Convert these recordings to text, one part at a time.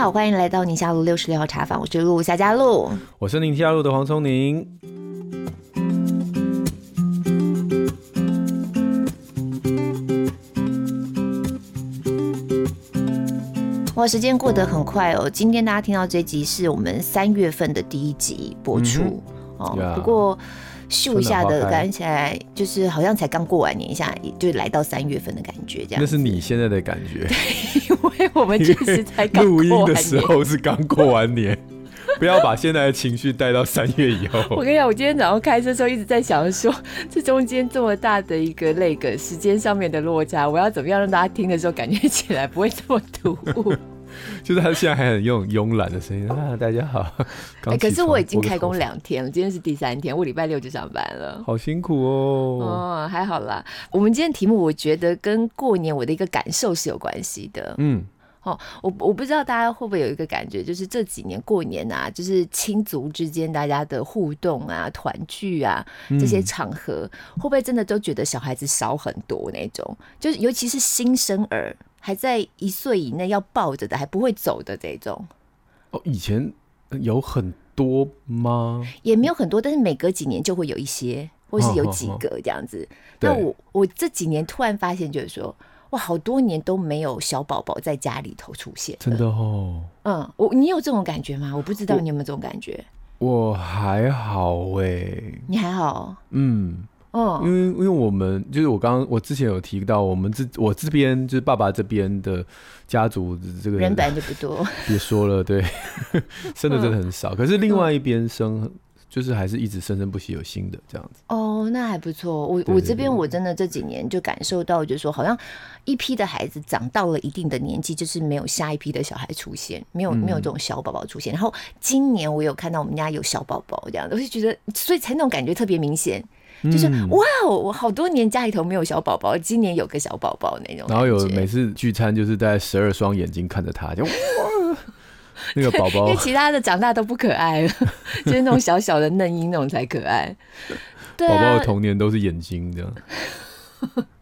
好，欢迎来到宁夏路六十六号茶坊，我是陆夏佳璐，我是宁夏路的黄聪宁。哇，时间过得很快哦！今天大家听到这集是我们三月份的第一集播出、嗯、哦。Yeah, 不过秀一下的感觉起来，就是好像才刚过完年，一下就来到三月份的感觉，这样。那是你现在的感觉，对，因为我们确实才刚录音的时候是刚过完年，不要把现在的情绪带到三月以后。我跟你讲，我今天早上开车的时候一直在想说，这中间这么大的一个那个时间上面的落差，我要怎么样让大家听的时候感觉起来不会这么突兀？就是他现在还很用慵懒的声音啊，大家好。欸、可是我已经开工两天了，今天是第三天，我礼拜六就上班了，好辛苦哦。哦，还好啦。我们今天题目我觉得跟过年我的一个感受是有关系的。嗯，哦，我我不知道大家会不会有一个感觉，就是这几年过年啊，就是亲族之间大家的互动啊、团聚啊这些场合，嗯、会不会真的都觉得小孩子少很多那种？就是尤其是新生儿。还在一岁以内要抱着的，还不会走的这种。哦，以前有很多吗？也没有很多，但是每隔几年就会有一些，或是有几个这样子。那、哦哦哦、我我这几年突然发现，就是说，哇，好多年都没有小宝宝在家里头出现。真的哦。嗯，我你有这种感觉吗？我不知道你有没有这种感觉。我，我还好哎、欸。你还好？嗯。哦，因为因为我们就是我刚刚我之前有提到，我们这我这边就是爸爸这边的家族这个人本来就不多，别说了，对，生的真的很少。可是另外一边生，就是还是一直生生不息有新的这样子。哦，那还不错。我我这边我真的这几年就感受到，就是说好像一批的孩子长到了一定的年纪，就是没有下一批的小孩出现，没有没有这种小宝宝出现。然后今年我有看到我们家有小宝宝这样，我就觉得，所以才那种感觉特别明显。就是哇哦，我好多年家里头没有小宝宝，今年有个小宝宝那种。然后有每次聚餐，就是带十二双眼睛看着他，就 哇，那个宝宝。因为其他的长大都不可爱了，就是那种小小的嫩婴那种才可爱。宝宝、啊、的童年都是眼睛这样。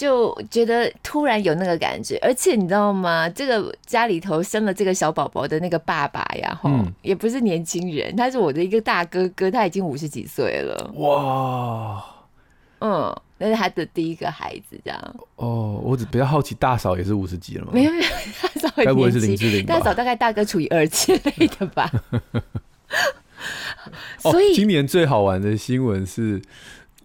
就觉得突然有那个感觉，而且你知道吗？这个家里头生了这个小宝宝的那个爸爸呀，哈、嗯，也不是年轻人，他是我的一个大哥哥，他已经五十几岁了。哇，嗯，那是他的第一个孩子，这样。哦，我只比较好奇，大嫂也是五十几了吗？没有没有，大嫂该不会是林志玲？大嫂大概大哥除以二之类的吧。所以、哦、今年最好玩的新闻是。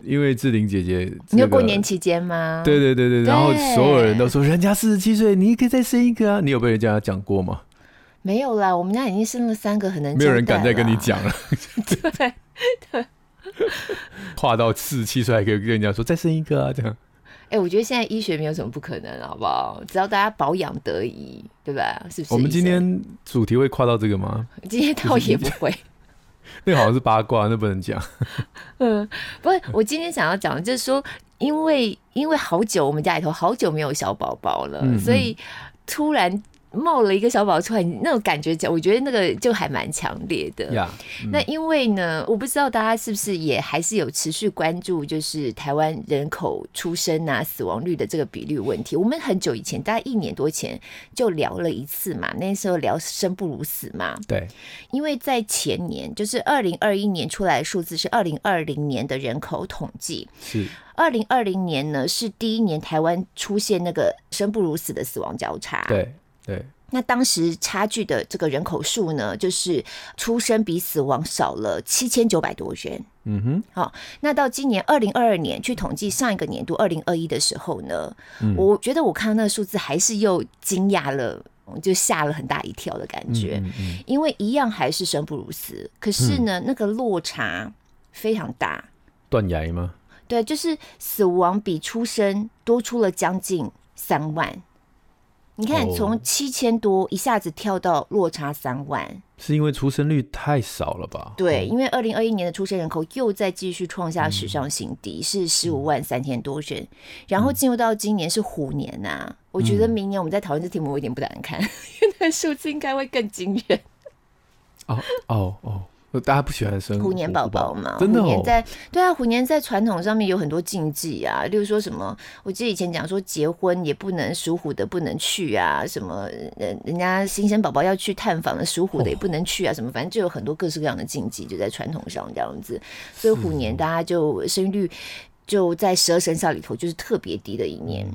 因为志玲姐姐、这个，你有过年期间吗？对对对对，然后所有人都说人家四十七岁，你可以再生一个啊！你有被人家讲过吗？没有啦，我们家已经生了三个，很能没有人敢再跟你讲了。对对，跨到四十七岁还可以跟人家说再生一个啊，这样。哎、欸，我觉得现在医学没有什么不可能，好不好？只要大家保养得宜，对吧？是不是？我们今天主题会跨到这个吗？今天倒也不会。那个好像是八卦，那不能讲。嗯，不是，我今天想要讲的就是说，因为因为好久我们家里头好久没有小宝宝了，嗯嗯，所以突然。冒了一个小宝出来，那种感觉，我觉得那个就还蛮强烈的。那因为呢，我不知道大家是不是也还是有持续关注，就是台湾人口出生啊、死亡率的这个比率问题。我们很久以前，大概一年多前就聊了一次嘛，那时候聊生不如死嘛。对，因为在前年，就是二零二一年出来的数字是二零二零年的人口统计，是二零二零年呢是第一年台湾出现那个生不如死的死亡交叉。对。对，那当时差距的这个人口数呢，就是出生比死亡少了七千九百多人。嗯哼，好，那到今年二零二二年去统计上一个年度二零二一的时候呢，嗯、我觉得我看到那个数字还是又惊讶了，就吓了很大一跳的感觉。嗯嗯嗯，因为一样还是生不如死，可是呢，嗯、那个落差非常大。断崖吗？对，就是死亡比出生多出了将近三万。你看，从七千多一下子跳到落差三万，哦，是因为出生率太少了吧？对，因为二零二一年的出生人口又在继续创下史上新低，嗯、是十五万三千多人。嗯、然后进入到今年是虎年呐，啊，嗯、我觉得明年我们在讨论这题目，我有点不敢看，因为那数字应该会更惊人。哦哦哦，大家不喜欢生虎年宝宝嘛？真的、哦，虎年在对啊，虎年在传统上面有很多禁忌啊，例如说什么，我记得以前讲说结婚也不能属虎的不能去啊，什么人人家新生宝宝要去探访的属虎的也不能去啊，什么反正就有很多各式各样的禁忌，就在传统上这样子，所以虎年大家就生育率就在十二生肖里头就是特别低的一年。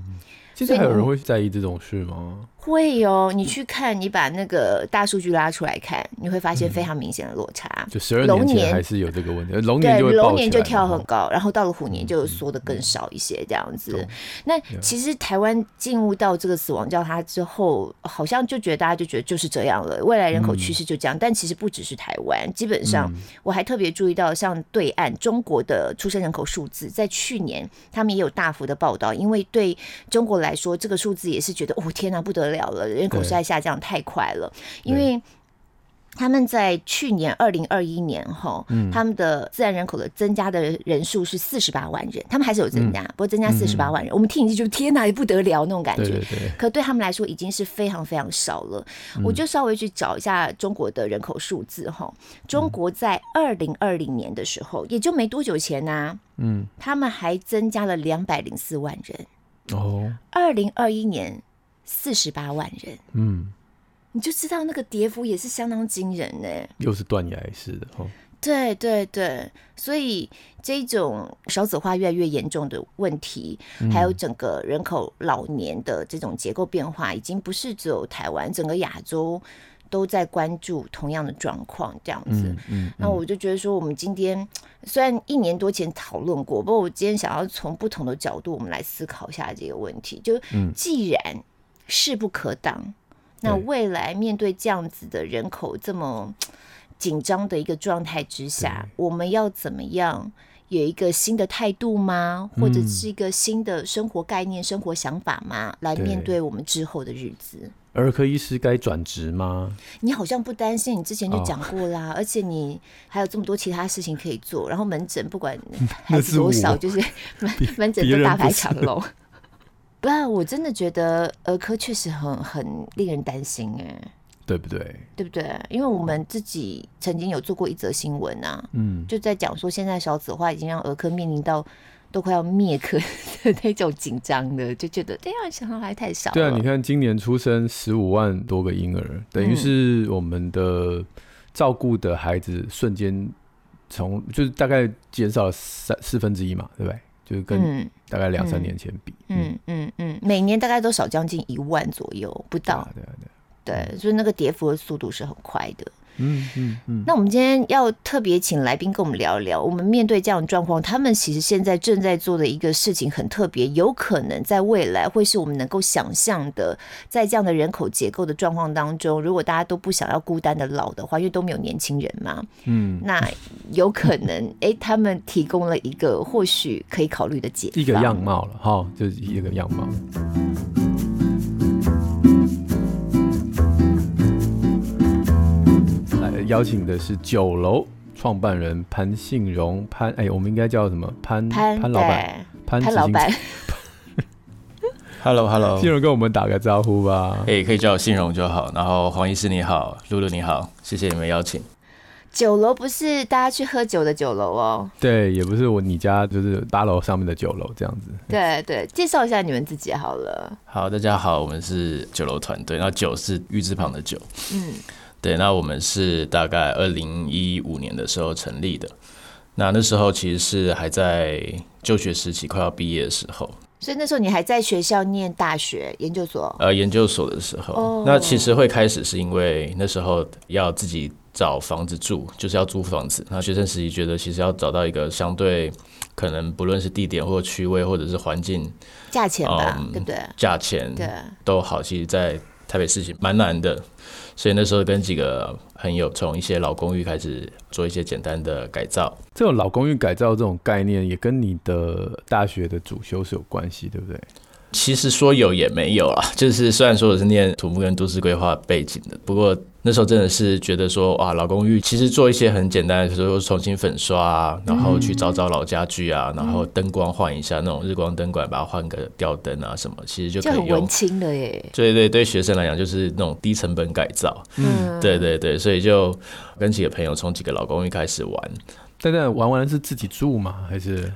现在还有人会在意这种事吗？会哦，你去看，你把那个大数据拉出来看，你会发现非常明显的落差。嗯、就十二年前还是有这个问题，龙年对龙年就跳很高，然后到了虎年就缩的更少一些这样子。嗯、那其实台湾进入到这个死亡交叉之后，好像就觉得大家就觉得就是这样了，未来人口趋势就这样。嗯、但其实不只是台湾，基本上我还特别注意到，像对岸中国的出生人口数字，在去年他们也有大幅的报道，因为对中国来说，这个数字也是觉得哦天哪，不得了了，人口实在下降太快了，因为他们在去年二零二一年哈，他们的自然人口的增加的人数是四十八万人，他们还是有增加，不过增加四十八万人，我们听一句就天哪，也不得了那种感觉，可对他们来说已经是非常非常少了。我就稍微去找一下中国的人口数字哈，中国在二零二零年的时候，也就没多久前呐，嗯，他们还增加了两百零四万人。哦，二零二一年四十八万人，嗯，你就知道那个跌幅也是相当惊人呢。又是断崖式的哦。对对对，所以这种少子化越来越严重的问题，嗯、还有整个人口老年的这种结构变化，已经不是只有台湾，整个亚洲。都在关注同样的状况，这样子。嗯嗯、那我就觉得说，我们今天虽然一年多前讨论过，不过我今天想要从不同的角度，我们来思考一下这个问题。就既然势不可挡，嗯、那未来面对这样子的人口这么紧张的一个状态之下，我们要怎么样有一个新的态度吗？或者是一个新的生活概念、生活想法吗？来面对我们之后的日子？儿科医师该转职吗？你好像不担心，你之前就讲过啦，哦、而且你还有这么多其他事情可以做，然后门诊不管 孩子多少，就是 门门诊都大排长龙。不然我真的觉得儿科确实很很令人担心哎，对不对？对不对？因为我们自己曾经有做过一则新闻啊，嗯，就在讲说现在少子化已经让儿科面临到。都快要灭科的那种紧张的，就觉得这样小孩太少了。对啊，你看今年出生十五万多个婴儿，等于是我们的照顾的孩子瞬间从就是大概减少了三四分之一嘛，对不对？就是跟大概两三年前比，嗯嗯嗯，每年大概都少将近一万左右，不到。对对对，对，所以那个跌幅的速度是很快的。嗯嗯嗯，嗯，那我们今天要特别请来宾跟我们聊一聊，我们面对这样的状况，他们其实现在正在做的一个事情很特别，有可能在未来会是我们能够想象的，在这样的人口结构的状况当中，如果大家都不想要孤单的老的话，因为都没有年轻人嘛，嗯，那有可能哎、欸，他们提供了一个或许可以考虑的解一个样貌了哈，就是一个样貌。邀请的是酒楼创办人潘信荣潘，哎，我们应该叫什么潘潘潘老板潘潘老板。Hello Hello，信荣跟我们打个招呼吧。哎，可以叫我信荣就好。然后黄医师你好，露露你好，谢谢你们邀请。酒楼不是大家去喝酒的酒楼哦。对，也不是我你家就是八楼上面的酒楼这样子。对对，介绍一下你们自己好了。好，大家好，我们是酒楼团队。然后酒是玉字旁的酒。嗯。对，那我们是大概二零一五年的时候成立的。那那时候其实是还在就学时期，快要毕业的时候。所以那时候你还在学校念大学研究所？呃，研究所的时候。Oh. 那其实会开始是因为那时候要自己找房子住，就是要租房子。那学生时期觉得其实要找到一个相对可能不论是地点或区位或者是环境，价钱吧，嗯、对不对？价钱对都好，其实，在台北市情蛮难的。所以那时候跟几个朋友从一些老公寓开始做一些简单的改造。这种老公寓改造这种概念，也跟你的大学的主修是有关系，对不对？其实说有也没有啊，就是虽然说我是念土木跟都市规划背景的，不过那时候真的是觉得说哇，老公寓其实做一些很简单的，比如说重新粉刷啊，然后去找找老家具啊，然后灯光换一下那种日光灯管，把它换个吊灯啊什么，其实就可以用。就很文青的耶。对对对，学生来讲就是那种低成本改造。嗯，对对对，所以就跟几个朋友从几个老公寓开始玩。但在玩完是自己住吗？还是？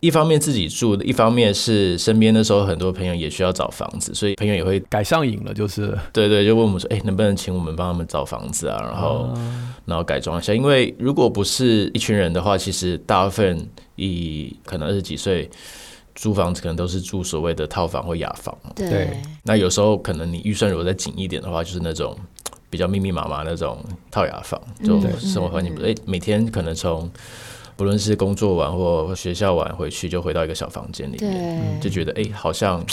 一方面自己住，一方面是身边的时候很多朋友也需要找房子，所以朋友也会改上瘾了，就是对对，就问我们说，哎、欸，能不能请我们帮他们找房子啊？然后、啊、然后改装一下，因为如果不是一群人的话，其实大部分以可能二十几岁租房子，可能都是住所谓的套房或雅房。对，那有时候可能你预算如果再紧一点的话，就是那种比较密密麻麻那种套雅房，就生活环境不对，哎、欸，每天可能从不论是工作完或学校完回去，就回到一个小房间里面，就觉得哎、欸，好像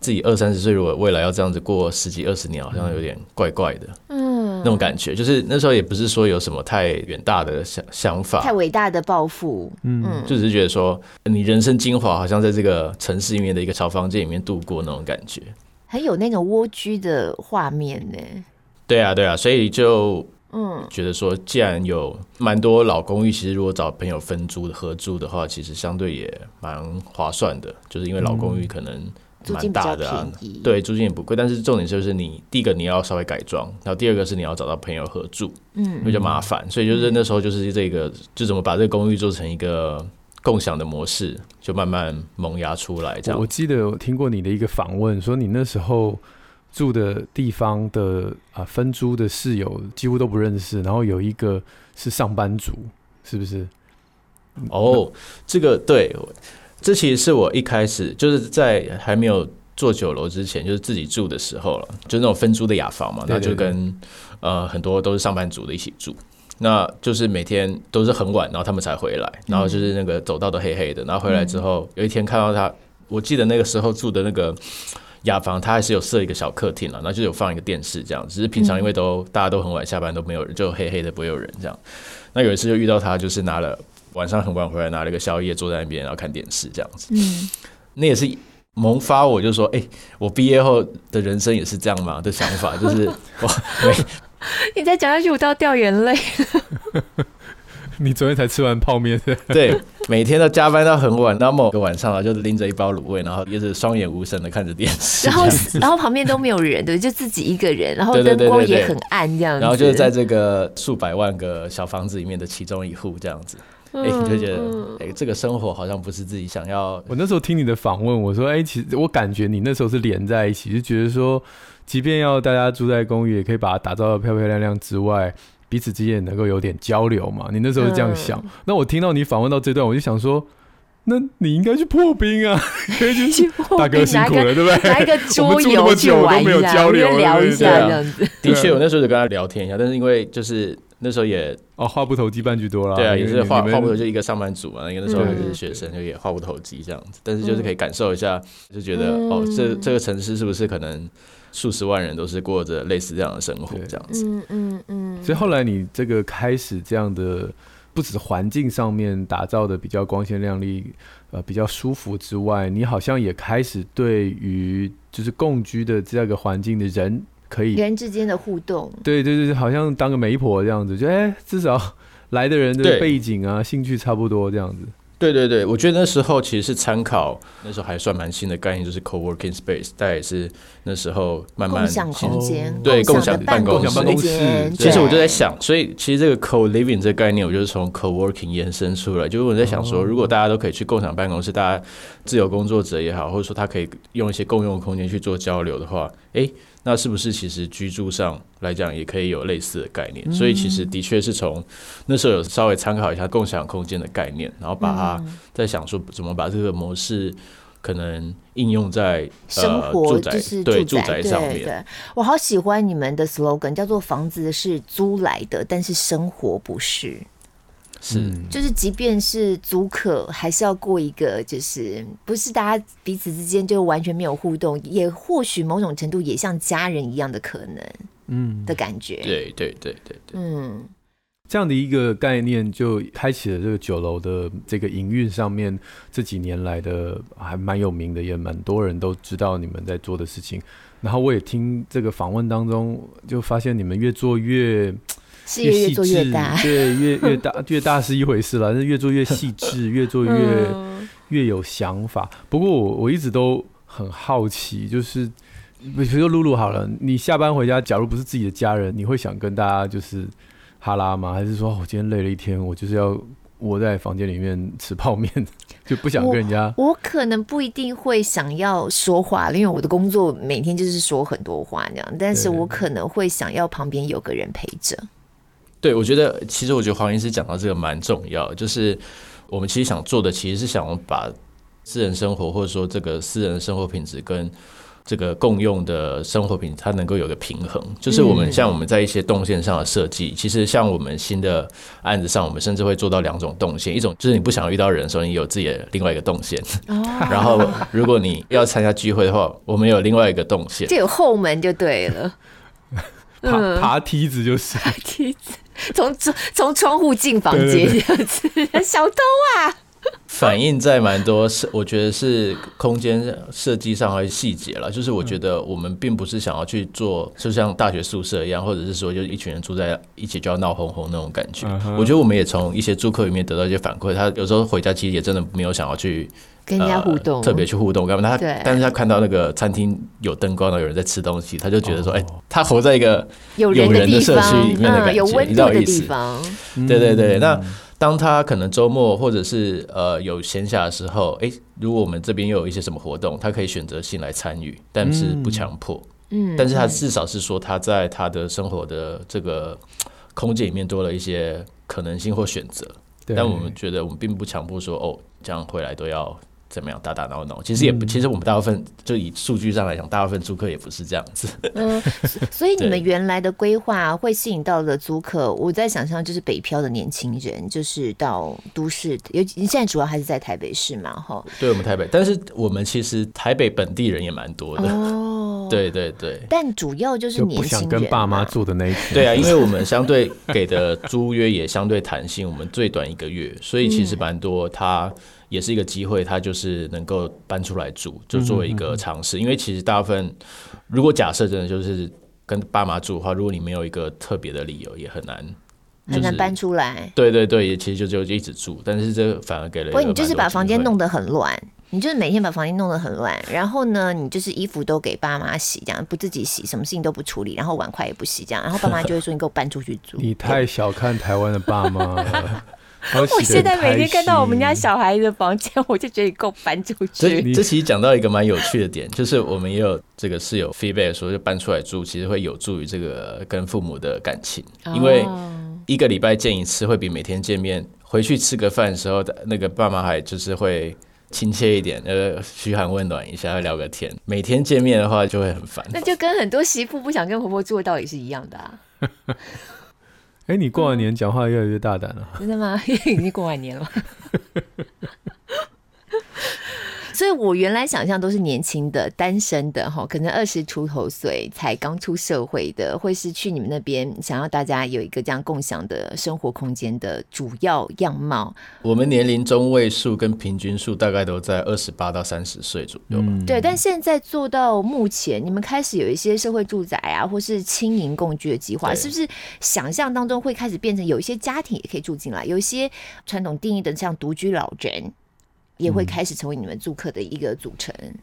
自己二三十岁，如果未来要这样子过十几二十年，好像有点怪怪的，嗯，那种感觉。就是那时候也不是说有什么太远大的想想法，太伟大的抱负，嗯，就只是觉得说，你人生精华好像在这个城市里面的一个小房间里面度过那种感觉，很有那种蜗居的画面呢。对啊，对啊，所以就。嗯，觉得说，既然有蛮多老公寓，其实如果找朋友分租的合租的话，其实相对也蛮划算的。就是因为老公寓可能蛮大的啊，对，租金也不贵。但是重点就是你第一个你要稍微改装，然后第二个是你要找到朋友合住，嗯，比较麻烦。所以就是那时候就是这个，就怎么把这个公寓做成一个共享的模式，就慢慢萌芽出来。这样，我记得我听过你的一个访问，说你那时候。住的地方的啊，分租的室友几乎都不认识，然后有一个是上班族，是不是？哦，这个对，这其实是我一开始就是在还没有做酒楼之前，就是自己住的时候了，就那种分租的雅房嘛，那就跟呃很多都是上班族的一起住，那就是每天都是很晚，然后他们才回来，然后就是那个走道都黑黑的，然后回来之后有一天看到他，我记得那个时候住的那个。雅房它还是有设一个小客厅了，然后就有放一个电视这样，只是平常因为都、嗯、大家都很晚下班都没有人，就黑黑的不会有人这样。那有一次就遇到他，就是拿了晚上很晚回来拿了一个宵夜坐在那边然后看电视这样子。嗯，那也是萌发我就说，哎、欸，我毕业后的人生也是这样嘛的想法，就是 哇，你再讲下去我都要掉眼泪。你昨天才吃完泡面，对，每天都加班到很晚，然后某个晚上啊，就拎着一包卤味，然后也是双眼无神的看着电视，然后 然后旁边都没有人，对，就自己一个人，然后灯光也很暗这样子，然后就是在这个数百万个小房子里面的其中一户这样子，哎、欸，你就觉得哎、欸，这个生活好像不是自己想要。我那时候听你的访问，我说哎、欸，其实我感觉你那时候是连在一起，就觉得说，即便要大家住在公寓，也可以把它打造的漂漂亮亮之外。彼此之间能够有点交流嘛？你那时候是这样想。嗯、那我听到你访问到这段，我就想说，那你应该去破冰啊，可以去破冰。大哥辛苦了，对不对？来个 桌游去玩一下，聊一下这样子。的确，我那时候就跟他聊天一下，但是因为就是那时候也哦话不投机半句多了。对啊，也是话话不投就一个上班族嘛，因为那时候还是学生，就也话不投机这样子。但是就是可以感受一下，就觉得、嗯、哦，这这个城市是不是可能？数十万人都是过着类似这样的生活，这样子。嗯嗯嗯。所以后来你这个开始这样的，不止环境上面打造的比较光鲜亮丽，呃，比较舒服之外，你好像也开始对于就是共居的这个环境的人，可以人之间的互动。对对对，好像当个媒婆这样子，就哎、欸，至少来的人的背景啊、兴趣差不多这样子。对对对，我觉得那时候其实是参考那时候还算蛮新的概念，就是 co-working space，但也是那时候慢慢共享空间，对，共享办公室。其实我就在想，所以其实这个 co-living 这个概念，我就是从 co-working 延伸出来，就是我在想说，如果大家都可以去共享办公室，大家自由工作者也好，或者说他可以用一些共用空间去做交流的话，诶。那是不是其实居住上来讲也可以有类似的概念？所以其实的确是从那时候有稍微参考一下共享空间的概念，然后把它在想说怎么把这个模式可能应用在生活，就是对住宅上面。对，我好喜欢你们的 slogan，叫做“房子是租来的，但是生活不是”。是，就是即便是足可，还是要过一个，就是不是大家彼此之间就完全没有互动，也或许某种程度也像家人一样的可能，嗯的感觉。对对对对对，嗯。这样的一个概念，就开启了这个酒楼的这个营运上面这几年来的还蛮有名的，也蛮多人都知道你们在做的事情。然后我也听这个访问当中，就发现你们越做越事业越做越大，对，越越大 越大是一回事了，但是越做越细致，越做越、嗯、越有想法。不过我我一直都很好奇，就是比如说露露好了，你下班回家，假如不是自己的家人，你会想跟大家就是。哈拉吗？还是说我今天累了一天，我就是要窝在房间里面吃泡面，就不想跟人家我。我可能不一定会想要说话，因为我的工作每天就是说很多话那样。但是我可能会想要旁边有个人陪着。对，我觉得其实我觉得黄医师讲到这个蛮重要，就是我们其实想做的，其实是想把私人生活或者说这个私人生活品质跟。这个共用的生活品，它能够有个平衡，就是我们像我们在一些动线上的设计，其实像我们新的案子上，我们甚至会做到两种动线，一种就是你不想遇到人的时候，你有自己的另外一个动线，然后如果你要参加聚会的话，我们有另外一个动线，就有后门就对了，爬爬梯子就是 梯子，从从从窗户进房间这样子，小偷啊。反映在蛮多是，我觉得是空间设计上还是细节了。就是我觉得我们并不是想要去做，就像大学宿舍一样，或者是说就一群人住在一起就要闹哄哄那种感觉。我觉得我们也从一些住客里面得到一些反馈，他有时候回家其实也真的没有想要去跟人家互动，特别去互动。干嘛？他但是他看到那个餐厅有灯光的，有人在吃东西，他就觉得说，哎，他活在一个有人的社区里面的感觉，你知道意思？对对对，那。当他可能周末或者是呃有闲暇的时候，诶、欸，如果我们这边又有一些什么活动，他可以选择性来参与，但是不强迫。嗯，但是他至少是说他在他的生活的这个空间里面多了一些可能性或选择。但我们觉得我们并不强迫说哦，这样回来都要。怎么样打打闹闹？其实也不，其实我们大部分就以数据上来讲，大部分租客也不是这样子。嗯，所 以你们原来的规划会吸引到的租客，我在想象就是北漂的年轻人，就是到都市，尤其现在主要还是在台北市嘛，哈。对，我们台北，但是我们其实台北本地人也蛮多的。哦，对 对对。但主要就是年轻人，不想跟爸妈住的那一群。对啊，因为我们相对给的租约也相对弹性，我们最短一个月，所以其实蛮多他。也是一个机会，他就是能够搬出来住，就作为一个尝试。因为其实大部分，如果假设真的就是跟爸妈住的话，如果你没有一个特别的理由，也很难很难搬出来。对对对，也其实就就一直住，但是这反而给了。不，你就是把房间弄得很乱，你就是每天把房间弄得很乱，然后呢，你就是衣服都给爸妈洗，这样不自己洗，什么事情都不处理，然后碗筷也不洗，这样，然后爸妈就会说你给我搬出去住。你太小看台湾的爸妈了。我现在每天看到我们家小孩的房间，我就觉得够搬出去。这这其实讲到一个蛮有趣的点，就是我们也有这个室友 feedback 说，就搬出来住，其实会有助于这个跟父母的感情，因为一个礼拜见一次，会比每天见面回去吃个饭的时候，那个爸妈还就是会亲切一点，呃，嘘寒问暖一下，聊个天。每天见面的话就会很烦，那就跟很多媳妇不想跟婆婆住的道理是一样的啊。哎，你过完年讲话越来越大胆了。真的吗？因 为已经过完年了。所以我原来想象都是年轻的、单身的哈，可能二十出头岁才刚出社会的，会是去你们那边想要大家有一个这样共享的生活空间的主要样貌。我们年龄中位数跟平均数大概都在二十八到三十岁左右。嗯，对。但现在做到目前，你们开始有一些社会住宅啊，或是轻盈共居的计划，是不是想象当中会开始变成有一些家庭也可以住进来，有一些传统定义的像独居老人？也会开始成为你们住客的一个组成。嗯。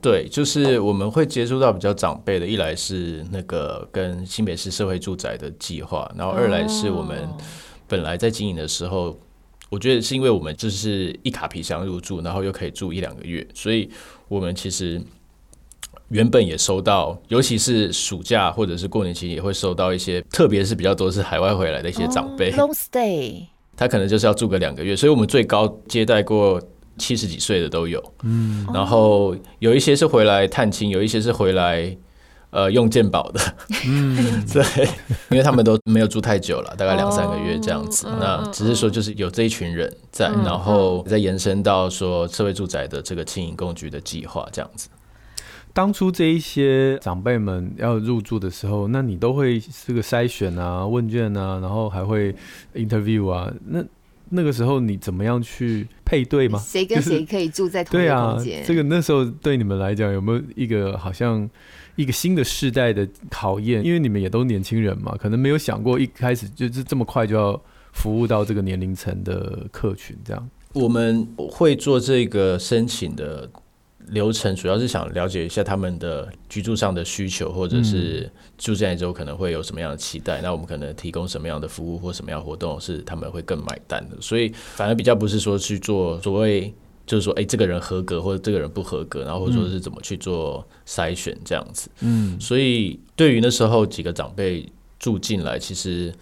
对，就是我们会接触到比较长辈的，一来是那个跟新北市社会住宅的计划，然后二来是我们本来在经营的时候，我觉得是因为我们就是一卡皮箱入住，然后又可以住一两个月，所以我们其实原本也收到，尤其是暑假或者是过年期间也会收到一些，特别是比较多是海外回来的一些长辈。Oh, long stay。他可能就是要住个两个月，所以我们最高接待过七十几岁的都有，嗯，然后有一些是回来探亲，有一些是回来呃用健保的，嗯，对，因为他们都没有住太久了，大概两三个月这样子，那只是说就是有这一群人在，然后再延伸到说社会住宅的这个轻盈共居的计划这样子。当初这一些长辈们要入住的时候，那你都会这个筛选啊、问卷啊，然后还会 interview 啊，那那个时候你怎么样去配对吗？谁跟谁可以住在同一个空间？对啊，这个那时候对你们来讲有没有一个好像一个新的世代的考验？因为你们也都年轻人嘛，可能没有想过一开始就是这么快就要服务到这个年龄层的客群，这样。我们会做这个申请的流程，主要是想了解一下他们的居住上的需求，或者是住进来之后可能会有什么样的期待。那我们可能提供什么样的服务或什么样的活动是他们会更买单的。所以反而比较不是说去做所谓就是说，哎，这个人合格或者这个人不合格，然后或者说是怎么去做筛选这样子。嗯，所以对于那时候几个长辈住进来，其实。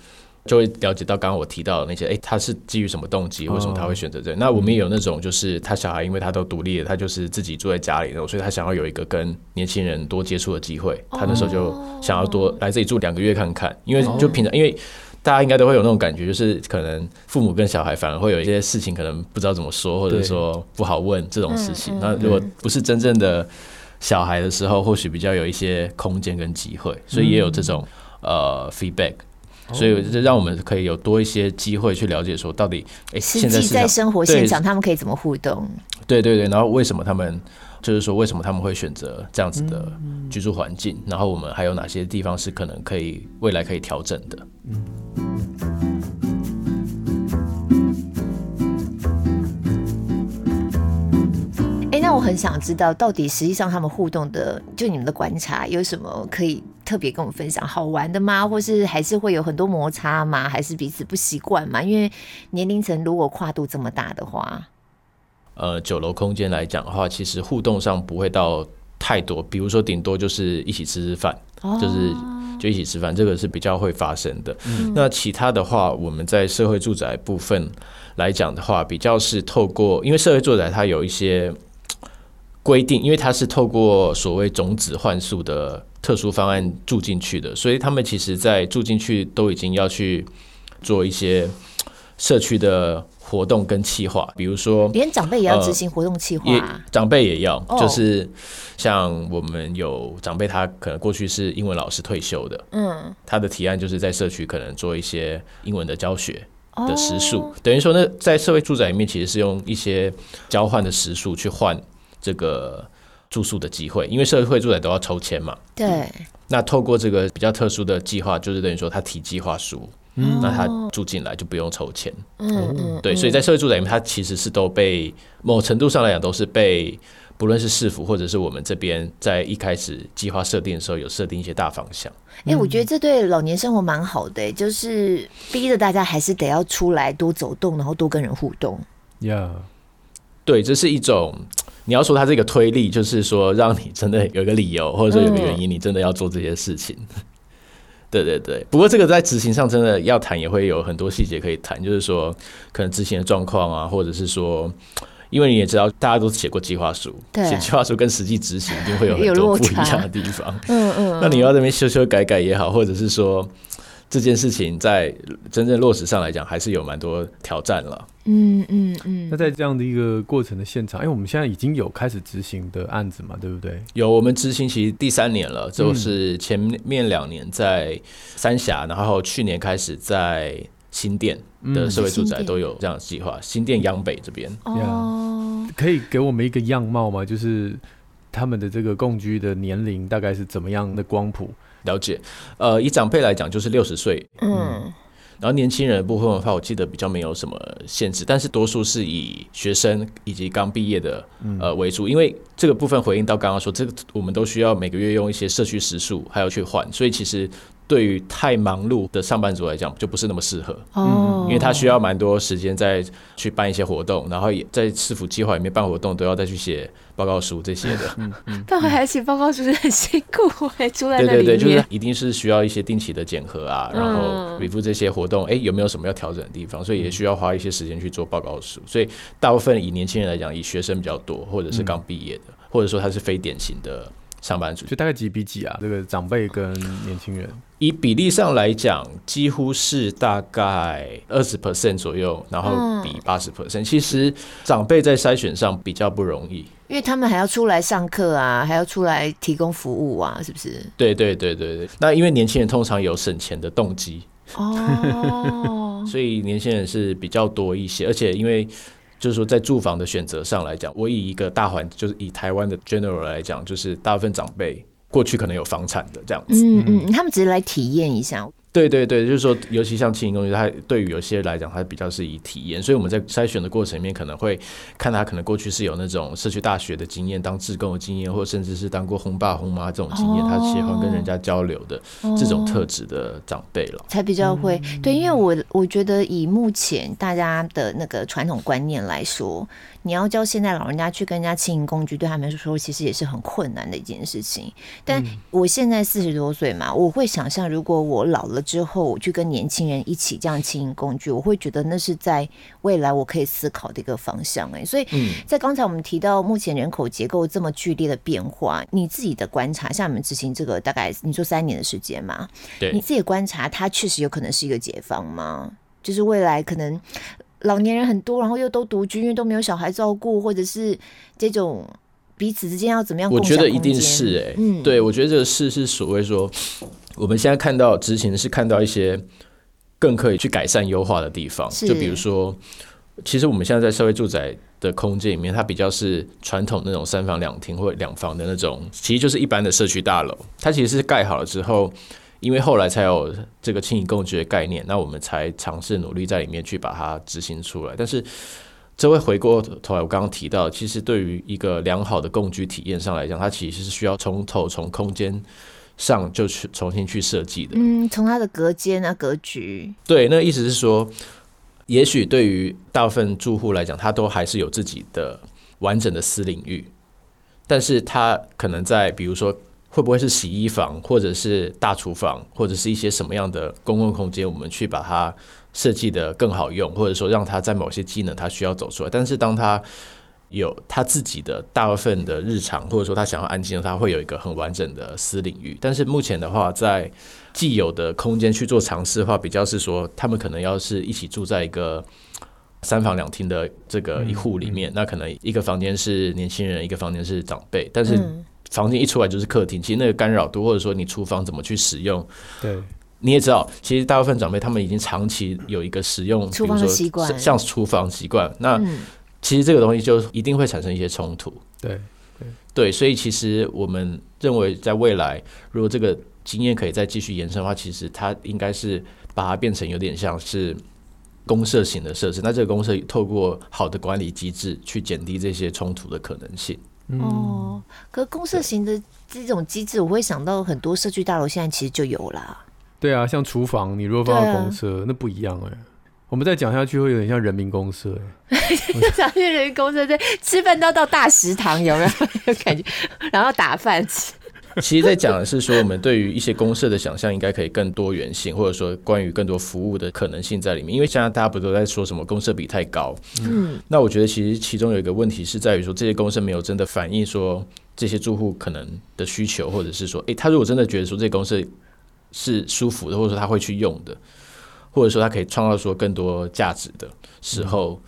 就会了解到刚刚我提到的那些，哎、欸，他是基于什么动机？为什么他会选择这？Oh. 那我们也有那种，就是他小孩，因为他都独立了，他就是自己住在家里那种，所以他想要有一个跟年轻人多接触的机会。他那时候就想要多来这里住两个月看看，因为就平常，因为大家应该都会有那种感觉，就是可能父母跟小孩反而会有一些事情可能不知道怎么说，或者说不好问这种事情。那如果不是真正的小孩的时候，或许比较有一些空间跟机会，所以也有这种呃 feedback。所以这让我们可以有多一些机会去了解，说到底，哎，实际在生活现场他们可以怎么互动？对对对，然后为什么他们就是说为什么他们会选择这样子的居住环境？然后我们还有哪些地方是可能可以未来可以调整的？哎，那我很想知道，到底实际上他们互动的，就你们的观察有什么可以？特别跟我们分享好玩的吗？或是还是会有很多摩擦吗？还是彼此不习惯吗？因为年龄层如果跨度这么大的话，呃，酒楼空间来讲的话，其实互动上不会到太多。比如说，顶多就是一起吃吃饭，哦、就是就一起吃饭，这个是比较会发生的。嗯、那其他的话，我们在社会住宅部分来讲的话，比较是透过，因为社会住宅它有一些规定，因为它是透过所谓种子换宿的。特殊方案住进去的，所以他们其实，在住进去都已经要去做一些社区的活动跟企划，比如说，连长辈也要执行活动企划，啊。呃，长辈也要，就是像我们有长辈，他可能过去是英文老师退休的，嗯，他的提案就是在社区可能做一些英文的教学的时数，哦，等于说呢，在社会住宅里面，其实是用一些交换的时数去换这个。住宿的机会，因为社会住宅都要抽签嘛。对。那透过这个比较特殊的计划，就是等于说他提计划书，嗯，那他住进来就不用抽签。嗯嗯。对，所以在社会住宅里面，他其实是都被某程度上来讲，都是被不论是市府或者是我们这边在一开始计划设定的时候，有设定一些大方向。哎、欸，我觉得这对老年生活蛮好的，就是逼着大家还是得要出来多走动，然后多跟人互动。呀，Yeah. 对，这是一种。你要说他这个推力，就是说让你真的有一个理由，或者说有个原因，你真的要做这些事情。嗯、对对对。不过这个在执行上真的要谈，也会有很多细节可以谈。就是说，可能执行的状况啊，或者是说，因为你也知道，大家都写过计划书，对写计划书跟实际执行一定会有很多不一样的地方。嗯嗯。那你要这边修修改改也好，或者是说。这件事情在真正落实上来讲，还是有蛮多挑战了。嗯嗯嗯。那在这样的一个过程的现场，因为我们现在已经有开始执行的案子嘛，对不对？有，我们执行其实第三年了，就是前面两年在三峡，然后去年开始在新店的社会住宅都有这样的计划。新店央北这边哦，可以给我们一个样貌吗？就是他们的这个共居的年龄大概是怎么样的光谱？了解，呃，以长辈来讲就是六十岁，嗯，然后年轻人的部分的话，我记得比较没有什么限制，但是多数是以学生以及刚毕业的呃为主，因为这个部分回应到刚刚说，这个我们都需要每个月用一些社区时数，还要去换，所以其实。对于太忙碌的上班族来讲，就不是那么适合哦，因为他需要蛮多时间再去办一些活动，然后也在市府计划里面办活动，都要再去写报告书这些的。嗯嗯，办完还写报告书是很辛苦，还 住在那里面。对对对，就是一定是需要一些定期的检核啊，然后 review 这些活动，哎，有没有什么要调整的地方？所以也需要花一些时间去做报告书。所以大部分以年轻人来讲，以学生比较多，或者是刚毕业的，或者说他是非典型的。上班族，就大概几比几啊？这个长辈跟年轻人，以比例上来讲，几乎是大概二十 percent 左右，然后比八十 percent。其实长辈在筛选上比较不容易，因为他们还要出来上课啊，还要出来提供服务啊，是不是？对对对对对。那因为年轻人通常有省钱的动机哦，所以年轻人是比较多一些，而且因为。就是说，在住房的选择上来讲，我以一个大环，就是以台湾的 general 来讲，就是大部分长辈过去可能有房产的这样子，嗯嗯，他们只是来体验一下。对对对，就是说，尤其像轻盈工具，它对于有些人来讲，它比较是以体验，所以我们在筛选的过程里面，可能会看他可能过去是有那种社区大学的经验，当志工的经验，或甚至是当过红爸红妈这种经验，哦、他喜欢跟人家交流的这种特质的长辈了、哦，才比较会对。因为我我觉得以目前大家的那个传统观念来说，你要教现在老人家去跟人家轻盈工具，对他们来说其实也是很困难的一件事情。但我现在四十多岁嘛，我会想象如果我老了。之后我去跟年轻人一起这样经营工具，我会觉得那是在未来我可以思考的一个方向哎、欸。所以在刚才我们提到目前人口结构这么剧烈的变化，你自己的观察，像你们执行这个大概你说三年的时间嘛，对，你自己观察，它确实有可能是一个解放吗？就是未来可能老年人很多，然后又都独居，因为都没有小孩照顾，或者是这种彼此之间要怎么样？我觉得一定是哎、欸，嗯，对，我觉得这个事是所谓说。我们现在看到执行是看到一些更可以去改善优化的地方，就比如说，其实我们现在在社会住宅的空间里面，它比较是传统那种三房两厅或两房的那种，其实就是一般的社区大楼。它其实是盖好了之后，因为后来才有这个青银共居的概念，那我们才尝试努力在里面去把它执行出来。但是这会回过头来，我刚刚提到，其实对于一个良好的共居体验上来讲，它其实是需要从头从空间。上就去重新去设计的，嗯，从它的隔间啊、格局，对，那意思是说，也许对于大部分住户来讲，他都还是有自己的完整的私领域，但是他可能在比如说会不会是洗衣房，或者是大厨房，或者是一些什么样的公共空间，我们去把它设计的更好用，或者说让他在某些机能他需要走出来，但是当他有他自己的大部分的日常，或者说他想要安静，他会有一个很完整的私领域。但是目前的话，在既有的空间去做尝试的话，比较是说他们可能要是一起住在一个三房两厅的这个一户里面，那可能一个房间是年轻人，一个房间是长辈。但是房间一出来就是客厅，其实那个干扰度，或者说你厨房怎么去使用，对，你也知道，其实大部分长辈他们已经长期有一个使用比如说，像厨房习惯那。其实这个东西就一定会产生一些冲突，对对对，所以其实我们认为，在未来，如果这个经验可以再继续延伸的话，其实它应该是把它变成有点像是公社型的设置。那这个公社透过好的管理机制去减低这些冲突的可能性。哦，可公社型的这种机制，我会想到很多社区大楼现在其实就有啦。对啊，像厨房，你如果放到公设，那不一样哎。我们再讲下去会有点像人民公社，讲去人民公社，在吃饭都要到大食堂，有没有有 感觉？然后打饭吃。其实，在讲的是说，我们对于一些公社的想象，应该可以更多元性，或者说关于更多服务的可能性在里面。因为现在大家不都在说什么公社比太高？嗯，那我觉得其实其中有一个问题是在于说，这些公社没有真的反映说这些住户可能的需求，或者是说，诶，他如果真的觉得说这些公社是舒服的，或者说他会去用的。或者说，它可以创造出更多价值的时候，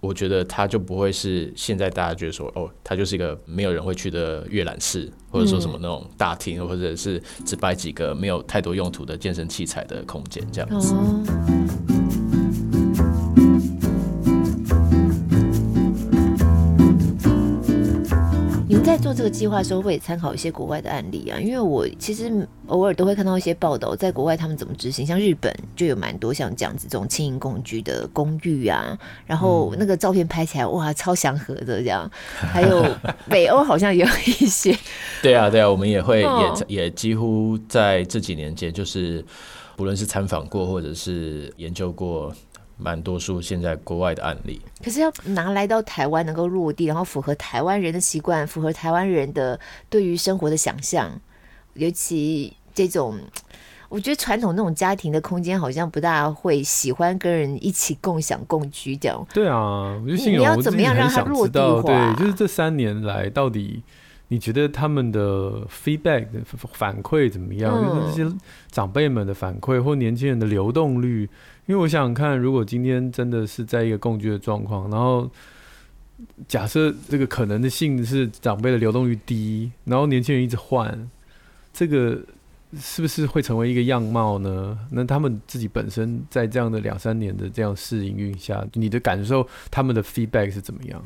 我觉得它就不会是现在大家觉得说，哦，它就是一个没有人会去的阅览室，或者说什么那种大厅，或者是只摆几个没有太多用途的健身器材的空间这样子。在做这个计划的时候，会参考一些国外的案例啊，因为我其实偶尔都会看到一些报道，在国外他们怎么执行，像日本就有蛮多像这样子这种轻盈共居的公寓啊，然后那个照片拍起来哇，超祥和的这样，还有北欧好像也有一些，对啊对啊，我们也会也也几乎在这几年间，就是不论是参访过或者是研究过。蛮多数现在国外的案例，可是要拿来到台湾能够落地，然后符合台湾人的习惯，符合台湾人的对于生活的想象，尤其这种，我觉得传统那种家庭的空间好像不大会喜欢跟人一起共享共居这样。对啊，我就你要怎么样让它落地化？对，就是这三年来到底你觉得他们的 feedback 反馈怎么样？嗯、就是这些长辈们的反馈或年轻人的流动率？因为我想看，如果今天真的是在一个共居的状况，然后假设这个可能的性是长辈的流动率低，然后年轻人一直换，这个是不是会成为一个样貌呢？那他们自己本身在这样的两三年的这样试营运下，你的感受，他们的 feedback 是怎么样？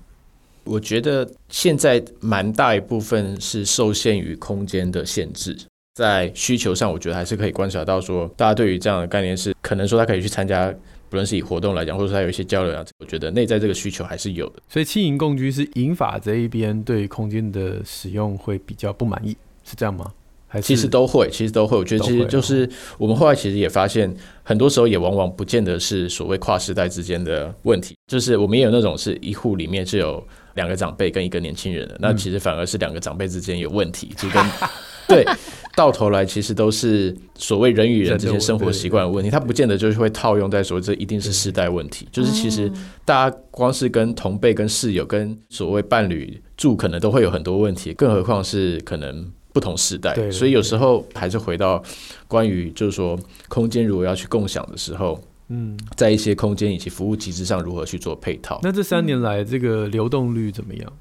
我觉得现在蛮大一部分是受限于空间的限制。在需求上，我觉得还是可以观察到说，大家对于这样的概念是可能说他可以去参加，不论是以活动来讲，或者说他有一些交流啊，我觉得内在这个需求还是有的。所以轻盈共居是银法这一边对空间的使用会比较不满意，是这样吗？还是其实都会，其实都会。我觉得其实就是我们后来其实也发现，很多时候也往往不见得是所谓跨时代之间的问题，就是我们也有那种是一户里面是有两个长辈跟一个年轻人的，那其实反而是两个长辈之间有问题，就跟。对，到头来其实都是所谓人与人之间生活习惯的问题，它不见得就是会套用在说这一定是世代问题，就是其实大家光是跟同辈、跟室友、跟所谓伴侣住，可能都会有很多问题，更何况是可能不同时代。所以有时候还是回到关于就是说空间如果要去共享的时候，嗯，在一些空间以及服务机制上如何去做配套。那这三年来这个流动率怎么样？